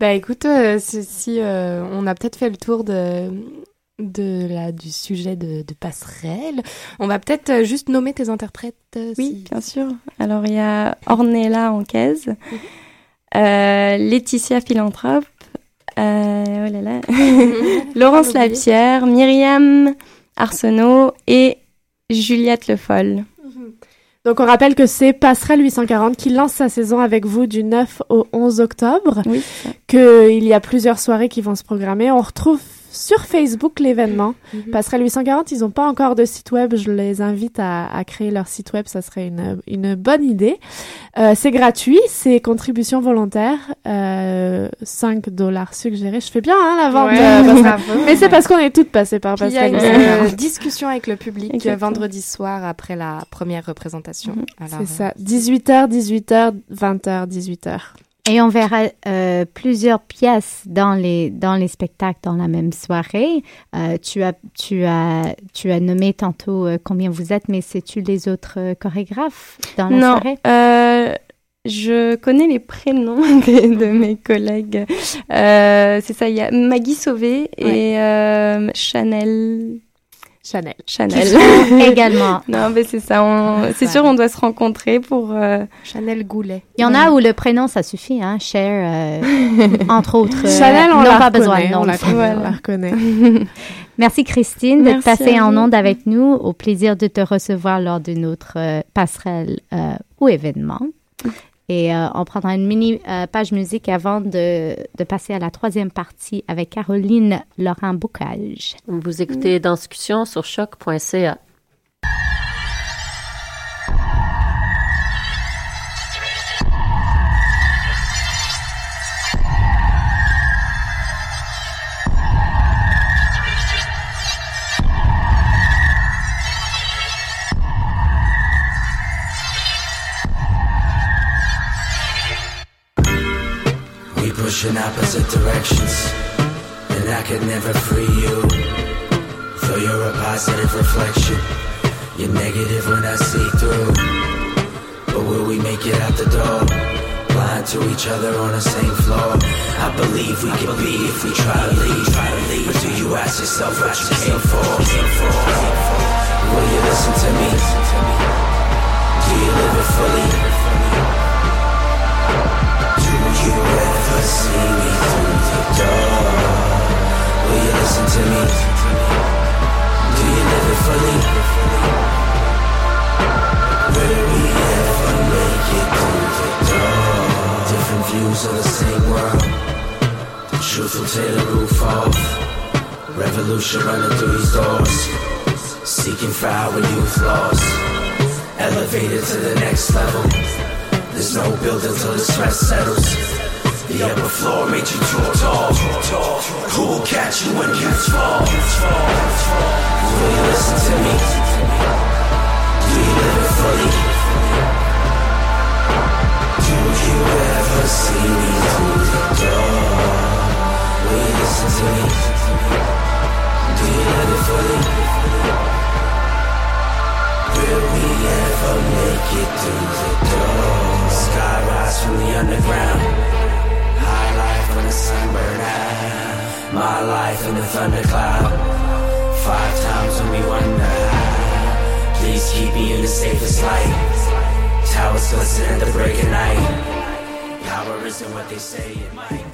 Bah écoute, euh, si euh, on a peut-être fait le tour de de la du sujet de, de passerelle, on va peut-être euh, juste nommer tes interprètes. euh, Oui, si- bien sûr. Alors il y a Ornella Anquez, euh, Laetitia Philanthrope, euh, oh là là, Laurence. Lapierre, Myriam Arsenault et Juliette Le Foll. Donc on rappelle que c'est Passerelle 840 qui lance sa saison avec vous du 9 au 11 octobre. Oui. Qu'il y a plusieurs soirées qui vont se programmer. On retrouve sur Facebook l'événement. Passerelle 840, ils n'ont pas encore de site web. Je les invite à, à créer leur site web. Ça serait une, une bonne idée. Euh, c'est gratuit, c'est contribution volontaire. Euh, 5 dollars suggérés. Je fais bien hein, la vente. Ouais, euh, Passerelle. Mais c'est parce qu'on est toutes passées par Puis il y a Passerelle une 840. euh, discussion avec le public Exactement. vendredi soir après la première représentation. Alors, C'est ça. 18h, 18h, 20h, 18h. Et on verra euh, plusieurs pièces dans les dans les spectacles dans la même soirée. Euh, tu as tu as tu as nommé tantôt euh, combien vous êtes, mais c'est-tu les autres euh, chorégraphes dans la non, soirée? euh, Je connais les prénoms de, de mes collègues. Euh, c'est ça, il y a Maggie Sauvé et euh, Chanel. Chanel. Chanel. Également. non, mais c'est ça. on- C'est sûr, on doit se rencontrer pour. euh, Chanel Goulet. Il y en a où le prénom, ça suffit, hein. Cher, euh, entre autres. euh, Chanel, on n'ont la pas reconnaît, besoin de nom on la de connaît, famille. on la reconnaît. Merci Christine d'être passée en onde avec nous. Au plaisir de te recevoir lors d'une autre euh, passerelle euh, ou événement. Et euh, on prendra une mini euh, page musique avant de, de passer à la troisième partie avec Caroline Laurent-Bocage. Vous écoutez dans discussion sur choc.ca. in opposite directions, and I could never free you. Though you're a positive reflection, you're negative when I see through. But will we make it out the door? Blind to each other on the same floor. I believe we can be if we try to leave. try to But do you ask yourself what you came for? Will you listen to me? Do you live it fully? Do you see me through the? Will you listen to me? Do you live it fully? Make it through the? Different views of the same world. Truth will tear the roof off. Revolution running through these doors. Seeking for our youth lost. Elevated to the next level. There's no building till the stress settles. The upper floor made you too tall. Who will catch you when you fall? Will you listen to me? Do you live it fully? Do you ever see me through the door? Will you listen to me? Do you live it fully? Will we ever make it through the door? Sky rise from the underground.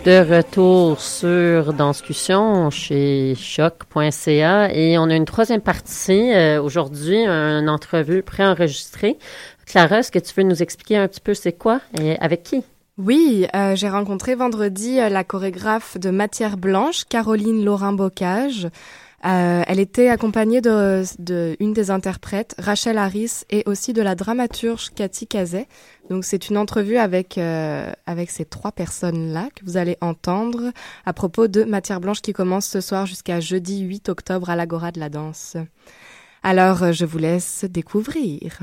De retour sur Danscussion chez choc.ca et on a une troisième partie euh, aujourd'hui, une entrevue préenregistrée. Clara, est-ce que tu veux nous expliquer un petit peu c'est quoi et avec qui? Oui, euh, j'ai rencontré vendredi euh, la chorégraphe de Matière Blanche, Caroline Laurin-Bocage. Euh, elle était accompagnée de, de une des interprètes, Rachel Harris, et aussi de la dramaturge Cathy Cazet. Donc c'est une entrevue avec euh, avec ces trois personnes-là que vous allez entendre à propos de Matière Blanche qui commence ce soir jusqu'à jeudi 8 octobre à l'Agora de la danse. Alors je vous laisse découvrir.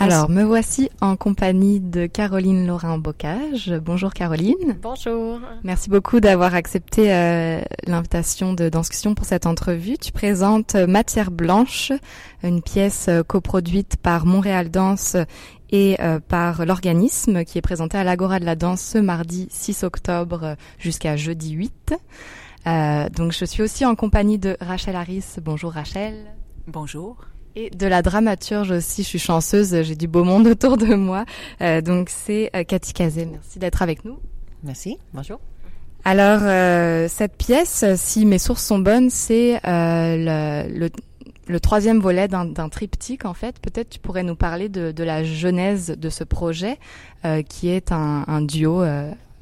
Alors, me voici en compagnie de Caroline Laurin-Bocage. Bonjour Caroline. Bonjour. Merci beaucoup d'avoir accepté euh, l'invitation de Danscussion pour cette entrevue. Tu présentes euh, Matière Blanche, une pièce euh, coproduite par Montréal Danse et euh, par l'organisme qui est présenté à l'Agora de la Danse ce mardi 6 octobre euh, jusqu'à jeudi 8. Euh, donc je suis aussi en compagnie de Rachel Harris. Bonjour Rachel. Bonjour. Et de la dramaturge aussi, je suis chanceuse, j'ai du beau monde autour de moi. Euh, donc c'est euh, Cathy Cazet, merci d'être avec nous. Merci. Bonjour. Alors euh, cette pièce, si mes sources sont bonnes, c'est le, le, le troisième volet d'un triptyque en fait. Peut-être tu pourrais nous parler de, de la genèse de ce projet, qui est un, un duo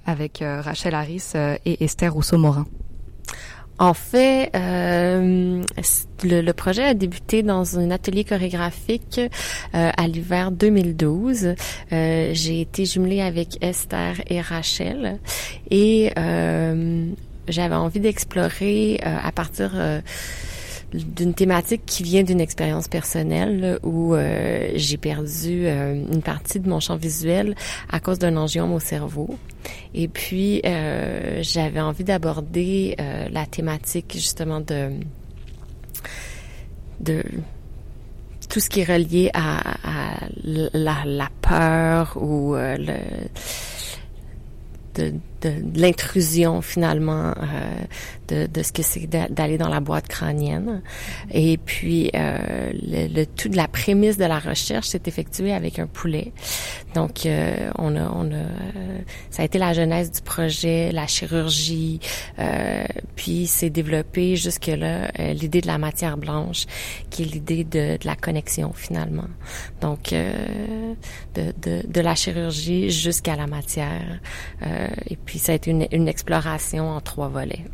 avec Rachel Harris et Esther Rousseau-Morin. En fait, euh, le, le, projet a débuté dans un atelier chorégraphique euh, à l'hiver 2012. Euh, J'ai été jumelée avec Esther et Rachel et euh, j'avais envie d'explorer euh, à partir d'une thématique qui vient d'une expérience personnelle où euh, j'ai perdu euh, une partie de mon champ visuel à cause d'un angiome au cerveau. Et puis, euh, j'avais envie d'aborder la thématique justement de, de tout ce qui est relié à, la, peur ou de, l'intrusion finalement de, de, ce que c'est d'aller dans la boîte crânienne. Et puis euh, le, le, tout de la prémisse de la recherche s'est effectué avec un poulet. Donc euh, on a, on a ça a été la genèse du projet, la chirurgie, euh, puis c'est développé jusque là euh, l'idée de la matière blanche, qui est l'idée de, de, la connexion finalement. Donc euh, de, de, de, la chirurgie jusqu'à la matière. et puis ça a été une, une exploration en trois volets.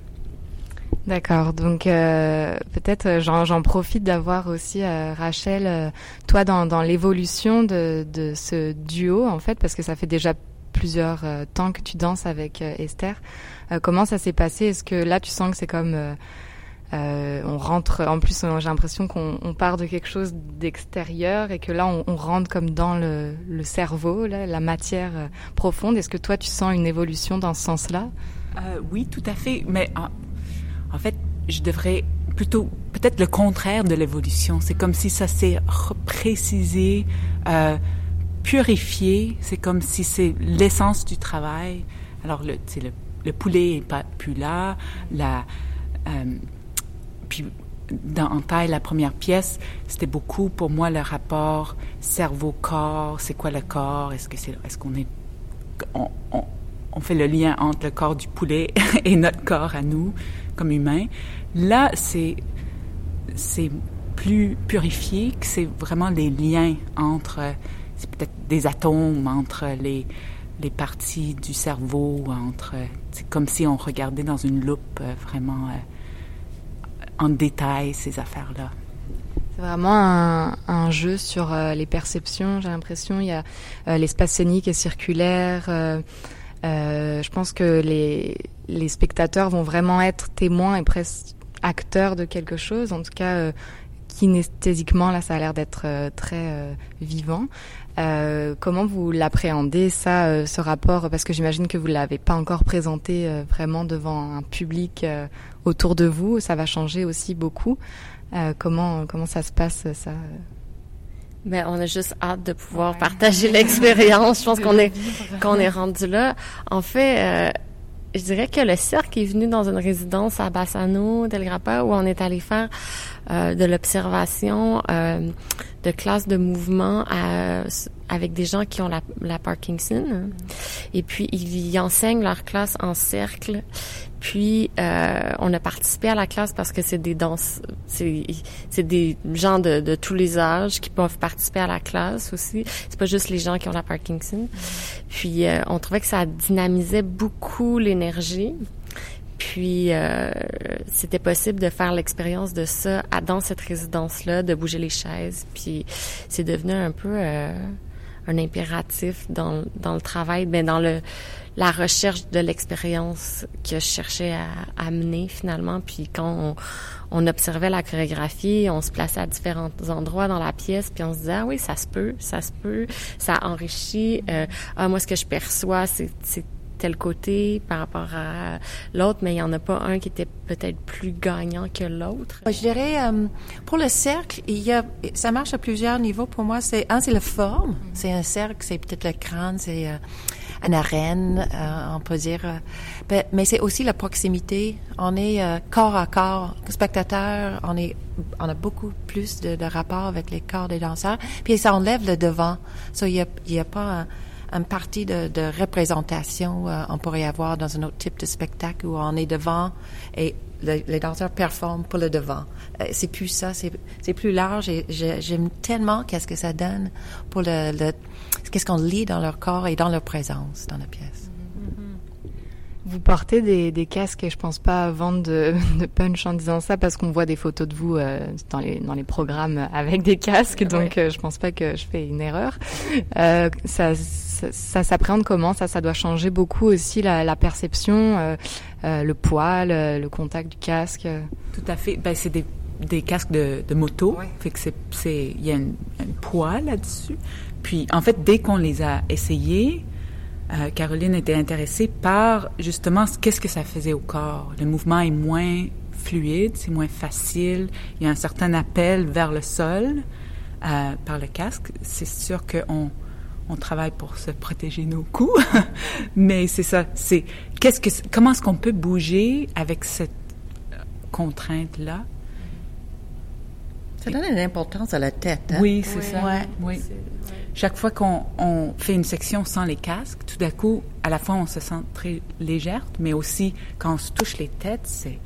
D'accord, donc euh, peut-être j'en profite d'avoir aussi euh, Rachel, euh, toi dans, l'évolution de, ce duo en fait, parce que ça fait déjà plusieurs temps que tu danses avec Esther. comment ça s'est passé? Est-ce que là tu sens que c'est comme on rentre, en plus j'ai l'impression qu'on on part de quelque chose d'extérieur et que là on, rentre comme dans le, cerveau, la matière profonde. Est-ce que toi tu sens une évolution dans ce sens-là? Oui, tout à fait, mais en fait, je devrais plutôt peut-être le contraire de l'évolution. C'est comme si ça s'est précisé, euh, purifié. C'est comme si c'est l'essence du travail. Alors le, le, le poulet est pas plus là. Euh, puis en taille, la première pièce, c'était beaucoup pour moi le rapport cerveau-corps. C'est quoi le corps? Est-ce que c'est, est-ce qu'on est, on fait le lien entre le corps du poulet et notre corps à nous comme humains. Là, c'est plus purifié, que c'est vraiment les liens entre, c'est peut-être des atomes entre les les parties du cerveau, entre, c'est comme si on regardait dans une loupe euh, vraiment euh, en détail ces affaires-là. C'est vraiment un, jeu sur euh, les perceptions. J'ai l'impression il y a l'espace scénique et circulaire. Euh, je pense que les les spectateurs vont vraiment être témoins et presque acteurs de quelque chose. En tout cas, euh, kinesthésiquement, là, ça a l'air d'être euh, très euh, vivant. Euh, comment vous l'appréhendez, ça, euh, ce rapport? Parce que j'imagine que vous l'avez pas encore présenté vraiment devant un public autour de vous. Ça va changer aussi beaucoup. comment comment ça se passe, ça ben, on a juste hâte de pouvoir ouais. partager l'expérience. Je pense qu'on est qu'on est rendu là. En fait, je dirais que le cercle est venu dans une résidence à Bassano, Del Grappa, où on est allé faire euh, de l'observation euh, de classes de mouvement à, avec des gens qui ont la, la Parkinson. Et puis, ils y enseignent leur classe en cercle. Puis, euh, on a participé à la classe parce que c'est des danses, c'est, des gens de, de, tous les âges qui peuvent participer à la classe aussi. C'est pas juste les gens qui ont la Parkinson. Puis, euh, on trouvait que ça dynamisait beaucoup l'énergie. Puis, euh, c'était possible de faire l'expérience de ça dans cette résidence-là, de bouger les chaises. Puis, c'est devenu un peu euh, un impératif dans, dans le travail, mais dans le la recherche de l'expérience que je cherchais à, à mener finalement. Puis quand on, on, observait la chorégraphie, on se plaçait à différents endroits dans la pièce, puis on se disait ah oui ça se peut, ça se peut, ça enrichit. Euh, ah moi ce que je perçois c'est tel côté par rapport à l'autre, mais il n'y en a pas un qui était peut-être plus gagnant que l'autre. Je dirais, euh, pour le cercle, il y a, ça marche à plusieurs niveaux pour moi. C'est un, c'est la forme. C'est un cercle, c'est peut-être le crâne, c'est euh, une arène, euh, on peut dire. Euh, mais c'est aussi la proximité. On est euh, corps à corps, spectateur. On est, on a beaucoup plus de, de rapport avec les corps des danseurs. Puis ça enlève le devant. So, il y a, a pas un, une partie de, de représentation euh, on pourrait avoir dans un autre type de spectacle où on est devant et le, les danseurs performent pour le devant. Euh, c'est plus ça, c'est plus large et j'aime tellement qu'est-ce que ça donne pour le, le qu'est-ce qu'on lit dans leur corps et dans leur présence dans la pièce. Vous portez des, des casques et je pense pas vendre de, de punch en disant ça parce qu'on voit des photos de vous euh, dans, les, dans les programmes avec des casques, donc ouais. euh, je pense pas que je fais une erreur. Euh, ça, ça, ça s'appréhende comment? Ça, ça doit changer beaucoup aussi la, la perception, euh, euh, le poids, le, le, contact du casque. Tout à fait. Ben, c'est des, des casques de, de moto, ouais. fait que c'est, c'est, il y a un poids là-dessus. Puis, en fait, dès qu'on les a essayés, euh, Caroline était intéressée par justement qu'est-ce que ça faisait au corps. Le mouvement est moins fluide, c'est moins facile. Il y a un certain appel vers le sol. euh, par le casque. C'est sûr qu'on on travaille pour se protéger nos coups, mais c'est ça. C'est qu'est-ce que comment est-ce qu'on peut bouger avec cette contrainte là Ça donne une importance à la tête. Hein? Oui, c'est ça. Ouais. Oui. Chaque fois qu'on on fait une section sans les casques, tout d'un coup, à la fois on se sent très légère, mais aussi quand on se touche les têtes, c'est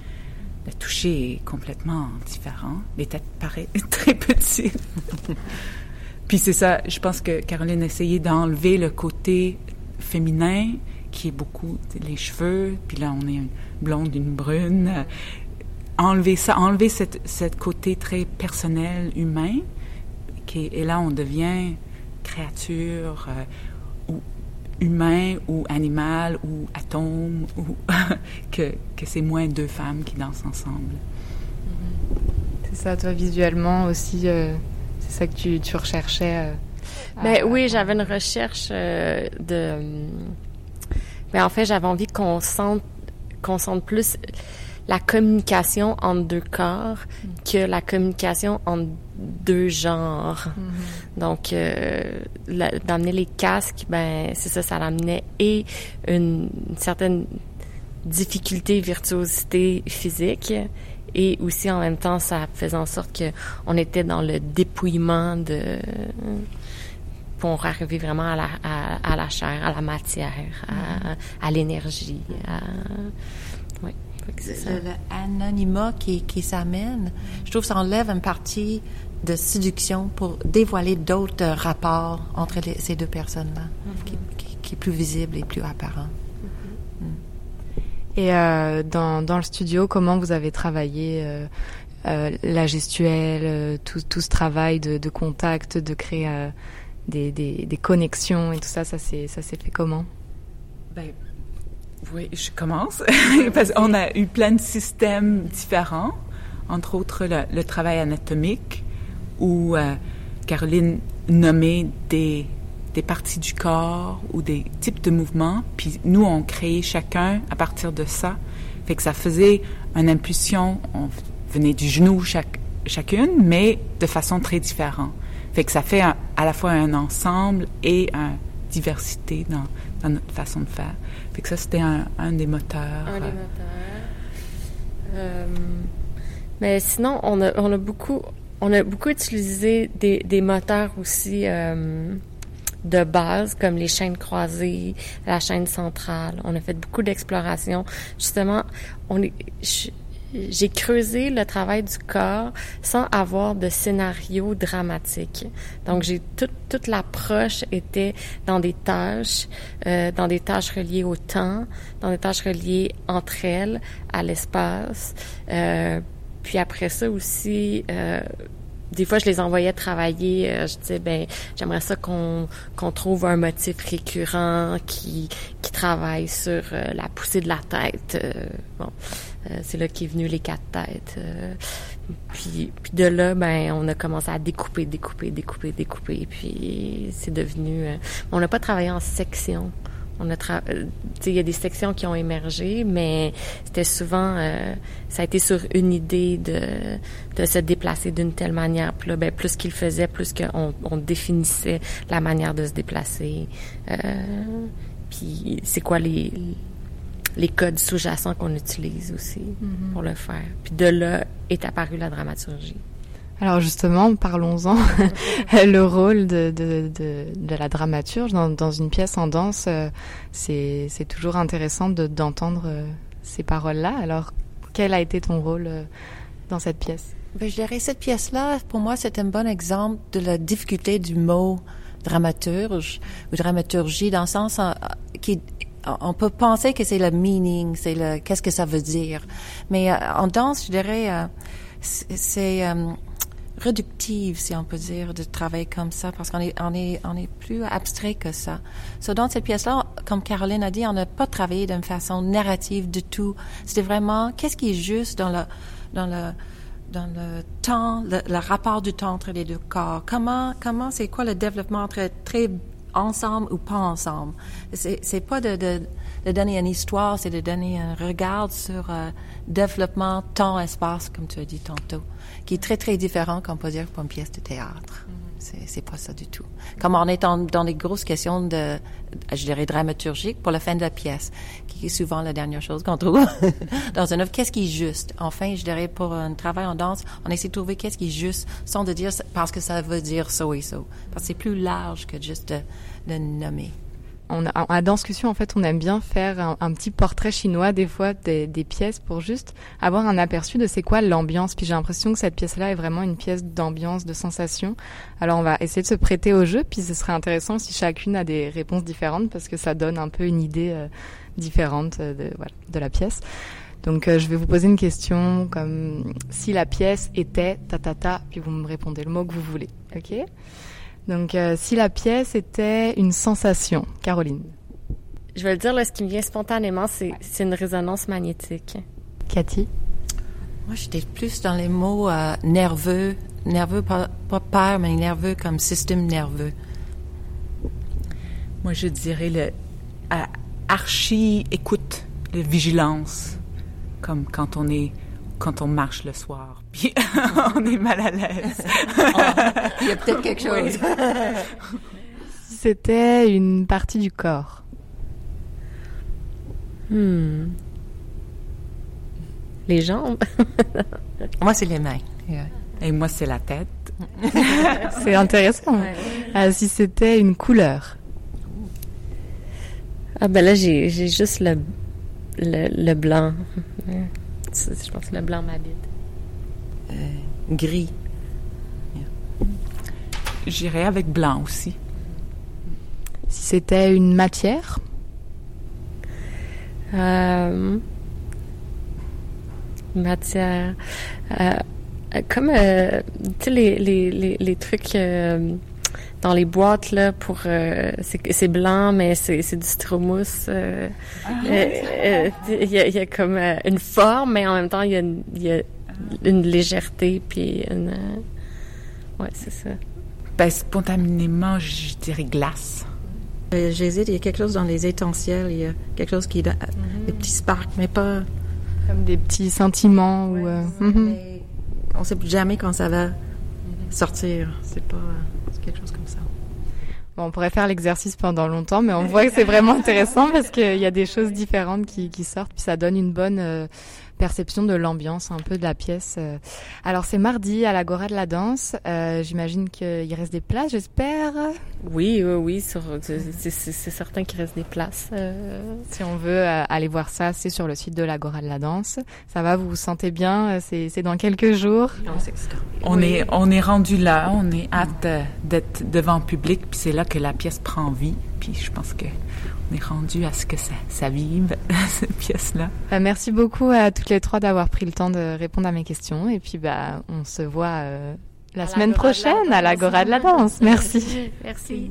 le toucher est complètement différent. Les têtes paraissent très petites. Puis c'est ça, je pense que Caroline a essayé d'enlever le côté féminin qui est beaucoup les cheveux, puis là on est une blonde, une brune. Enlever ça, enlever cette, cette côté très personnel, humain, qui, et là on devient créature euh, ou humain ou animal ou atome ou que, que c'est moins deux femmes qui dansent ensemble. C'est ça, toi visuellement aussi, euh, c'est ça que tu, tu recherchais. Euh, Ben à- oui, j'avais une recherche euh, de. Ben en fait, j'avais envie qu'on sente, qu'on sente plus la communication entre deux corps que la communication entre deux genres. Donc, euh, la- d'amener les casques, ben c'est ça, ça l'amenait et une, une certaine difficulté, virtuosité physique. Et aussi, en même temps, ça faisait en sorte que on était dans le dépouillement de pour arriver vraiment à la, à, à la chair, à la matière, à, à l'énergie. Oui. Le, le anonymat qui, qui s'amène, je trouve que ça enlève une partie de séduction pour dévoiler d'autres euh, rapports entre les- ces deux personnes-là, qui, qui- qui est plus visible et plus apparent. Et euh, dans, dans le studio, comment vous avez travaillé euh, euh, la gestuelle, tout, tout ce travail de, de contact, de créer euh, des, des, des connexions et tout ça, ça s'est ça s'est fait comment? Ben, oui, je commence. Parce qu'on a eu plein de systèmes différents, entre autres le, le travail anatomique, où euh, Caroline nommait des, des parties du corps ou des types de mouvements, puis nous, on créait chacun à partir de ça. Fait que ça faisait une impulsion, on venait du genou chaque, chacune, mais de façon très différente. Fait que ça fait un- à la fois un ensemble et une diversité dans, dans notre façon de faire. Fait que ça, c'était un, un des moteurs. Un des euh, Euh, mais sinon, on a, on a beaucoup, on a beaucoup utilisé des, des moteurs aussi euh, de base, comme les chaînes croisées, la chaîne centrale. On a fait beaucoup d'exploration. Justement, on est, j'ai creusé le travail du corps sans avoir de scénario dramatique. Donc, j'ai toute toute l'approche était dans des tâches, euh, dans des tâches reliées au temps, dans des tâches reliées entre elles, à l'espace. Euh, puis après ça aussi, euh, des fois, je les envoyais travailler. euh, je disais, ben, j'aimerais ça qu'on trouve un motif récurrent qui qui travaille sur euh, la poussée de la tête. Bon, c'est là qu'est venu les quatre têtes. puis, puis de là, ben, on a commencé à découper, découper, découper, découper. Puis c'est devenu. on n'a pas travaillé en section. On a tra- euh, il y a des sections qui ont émergé, mais c'était souvent, euh, ça a été sur une idée de, de se déplacer d'une telle manière. Puis là, ben, plus qu'il faisait, plus qu'on on définissait la manière de se déplacer. Euh, puis c'est quoi les, les codes sous-jacents qu'on utilise aussi Mhm. pour le faire. Puis de là est apparue la dramaturgie. Alors justement, parlons-en. le rôle de, de, de, de la dramaturge dans, dans une pièce en danse, euh, c'est toujours intéressant de- d'entendre euh, ces paroles-là. Alors, quel a été ton rôle euh, dans cette pièce? Ben, je dirais, cette pièce-là, pour moi, c'est un bon exemple de la difficulté du mot dramaturge ou dramaturgie, dans le sens euh, qui on peut penser que c'est le meaning, c'est le qu'est-ce que ça veut dire, mais euh, en danse, je dirais, euh, c'est, euh, réductive, si on peut dire, de travailler comme ça, parce qu'on est on est on est plus abstrait que ça. So, dans cette pièce-là, comme Caroline a dit, on n'a pas travaillé d'une façon narrative du tout. C'était vraiment qu'est-ce qui est juste dans le dans le dans le temps, le, rapport du temps entre les deux corps? Comment, comment, c'est quoi le développement entre très ensemble ou pas ensemble? C'est, c'est pas de, de, de donner une histoire, c'est de donner un regard sur euh, développement temps-espace, comme tu as dit tantôt, qui est très, très différent, qu'on peut dire, pour une pièce de théâtre. C'est, c'est pas ça du tout. Comme on est en- dans des grosses questions de, je dirais, dramaturgiques pour la fin de la pièce, qui est souvent la dernière chose qu'on trouve dans une œuvre. Qu'est-ce qui est juste? Enfin, je dirais, pour un travail en danse, on essaie de trouver qu'est-ce qui est juste, sans de dire parce que ça veut dire so et so. Parce que c'est plus large que juste de, de nommer. On a, à Danscussion, en fait, on aime bien faire un, petit portrait chinois, des fois, des, des pièces pour juste avoir un aperçu de c'est quoi l'ambiance. Puis j'ai l'impression que cette pièce-là est vraiment une pièce d'ambiance, de sensation. Alors on va essayer de se prêter au jeu, puis ce serait intéressant si chacune a des réponses différentes parce que ça donne un peu une idée euh, différente euh, de, voilà, de la pièce. Donc euh, je vais vous poser une question comme si la pièce était ta ta ta, puis vous me répondez le mot que vous voulez. Ok? Donc euh, si la pièce était une sensation, Caroline. Je vais le dire, là, ce qui me vient spontanément, c'est c'est une résonance magnétique. Cathy? Moi, j'étais plus dans les mots euh, nerveux, nerveux, pas, pas peur, mais nerveux comme système nerveux. Moi, je dirais le euh, archi-écoute, le vigilance, comme quand on est quand on marche le soir, puis on est mal à l'aise. Il y a peut-être quelque chose. Si c'était une partie du corps. Hmm. Les jambes. Moi, c'est les mains. Et moi, c'est la tête. C'est intéressant. Ouais. Ah, si c'était une couleur. Ah ben là, j'ai juste le, le, le blanc. Je pense que le blanc m'habite. Gris. J'irais avec blanc aussi. Si c'était une matière? Euh, matière. Euh, euh, comme, euh, tu sais, les, les, les, les trucs euh, dans les boîtes, là, pour... euh, c'est blanc, mais c'est du stromousse. euh, euh, euh, Il y, a, il y a comme euh, une forme, mais en même temps, il y a une, il y a une légèreté, puis une... euh, ouais, c'est ça. Ben, spontanément, je dirais glace. Euh, J'hésite, il y a quelque chose dans les étincelles, il y a quelque chose qui... donne- Des petits sparks, mais pas... Comme des petits sentiments ou. euh, mhm. On sait jamais quand ça va sortir. C'est pas... C'est quelque chose comme ça. Bon, on pourrait faire l'exercice pendant longtemps, mais on voit que c'est vraiment intéressant parce qu'il y a des choses différentes qui, qui sortent, puis ça donne une bonne euh, perception de l'ambiance, un peu de la pièce. euh. Alors c'est mardi à l'Agora de la danse. Euh, J'imagine qu'il reste des places, j'espère. Oui, oui, oui, c'est certain qu'il reste des places. euh, Si on veut aller voir ça, c'est sur le site de l'Agora de la danse. Ça va, vous vous sentez bien C'est dans quelques jours? On est on est rendu là, on est hâte d'être devant le public, puis c'est là que la pièce prend vie. Puis je pense que est rendu à ce que ça, ça vive cette pièce-là. Euh, merci beaucoup à toutes les trois d'avoir pris le temps de répondre à mes questions. Et puis, bah, on se voit euh, la À semaine la prochaine à l'Agora de la danse. Merci. Merci.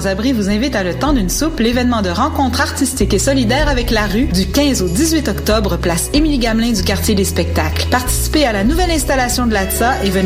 Sans-Abri vous invite à le temps d'une soupe, l'événement de rencontre artistique et solidaire avec la rue du 15 au 18 octobre, place Émilie Gamelin du quartier des spectacles. Participez à la nouvelle installation de l'ATSA et venez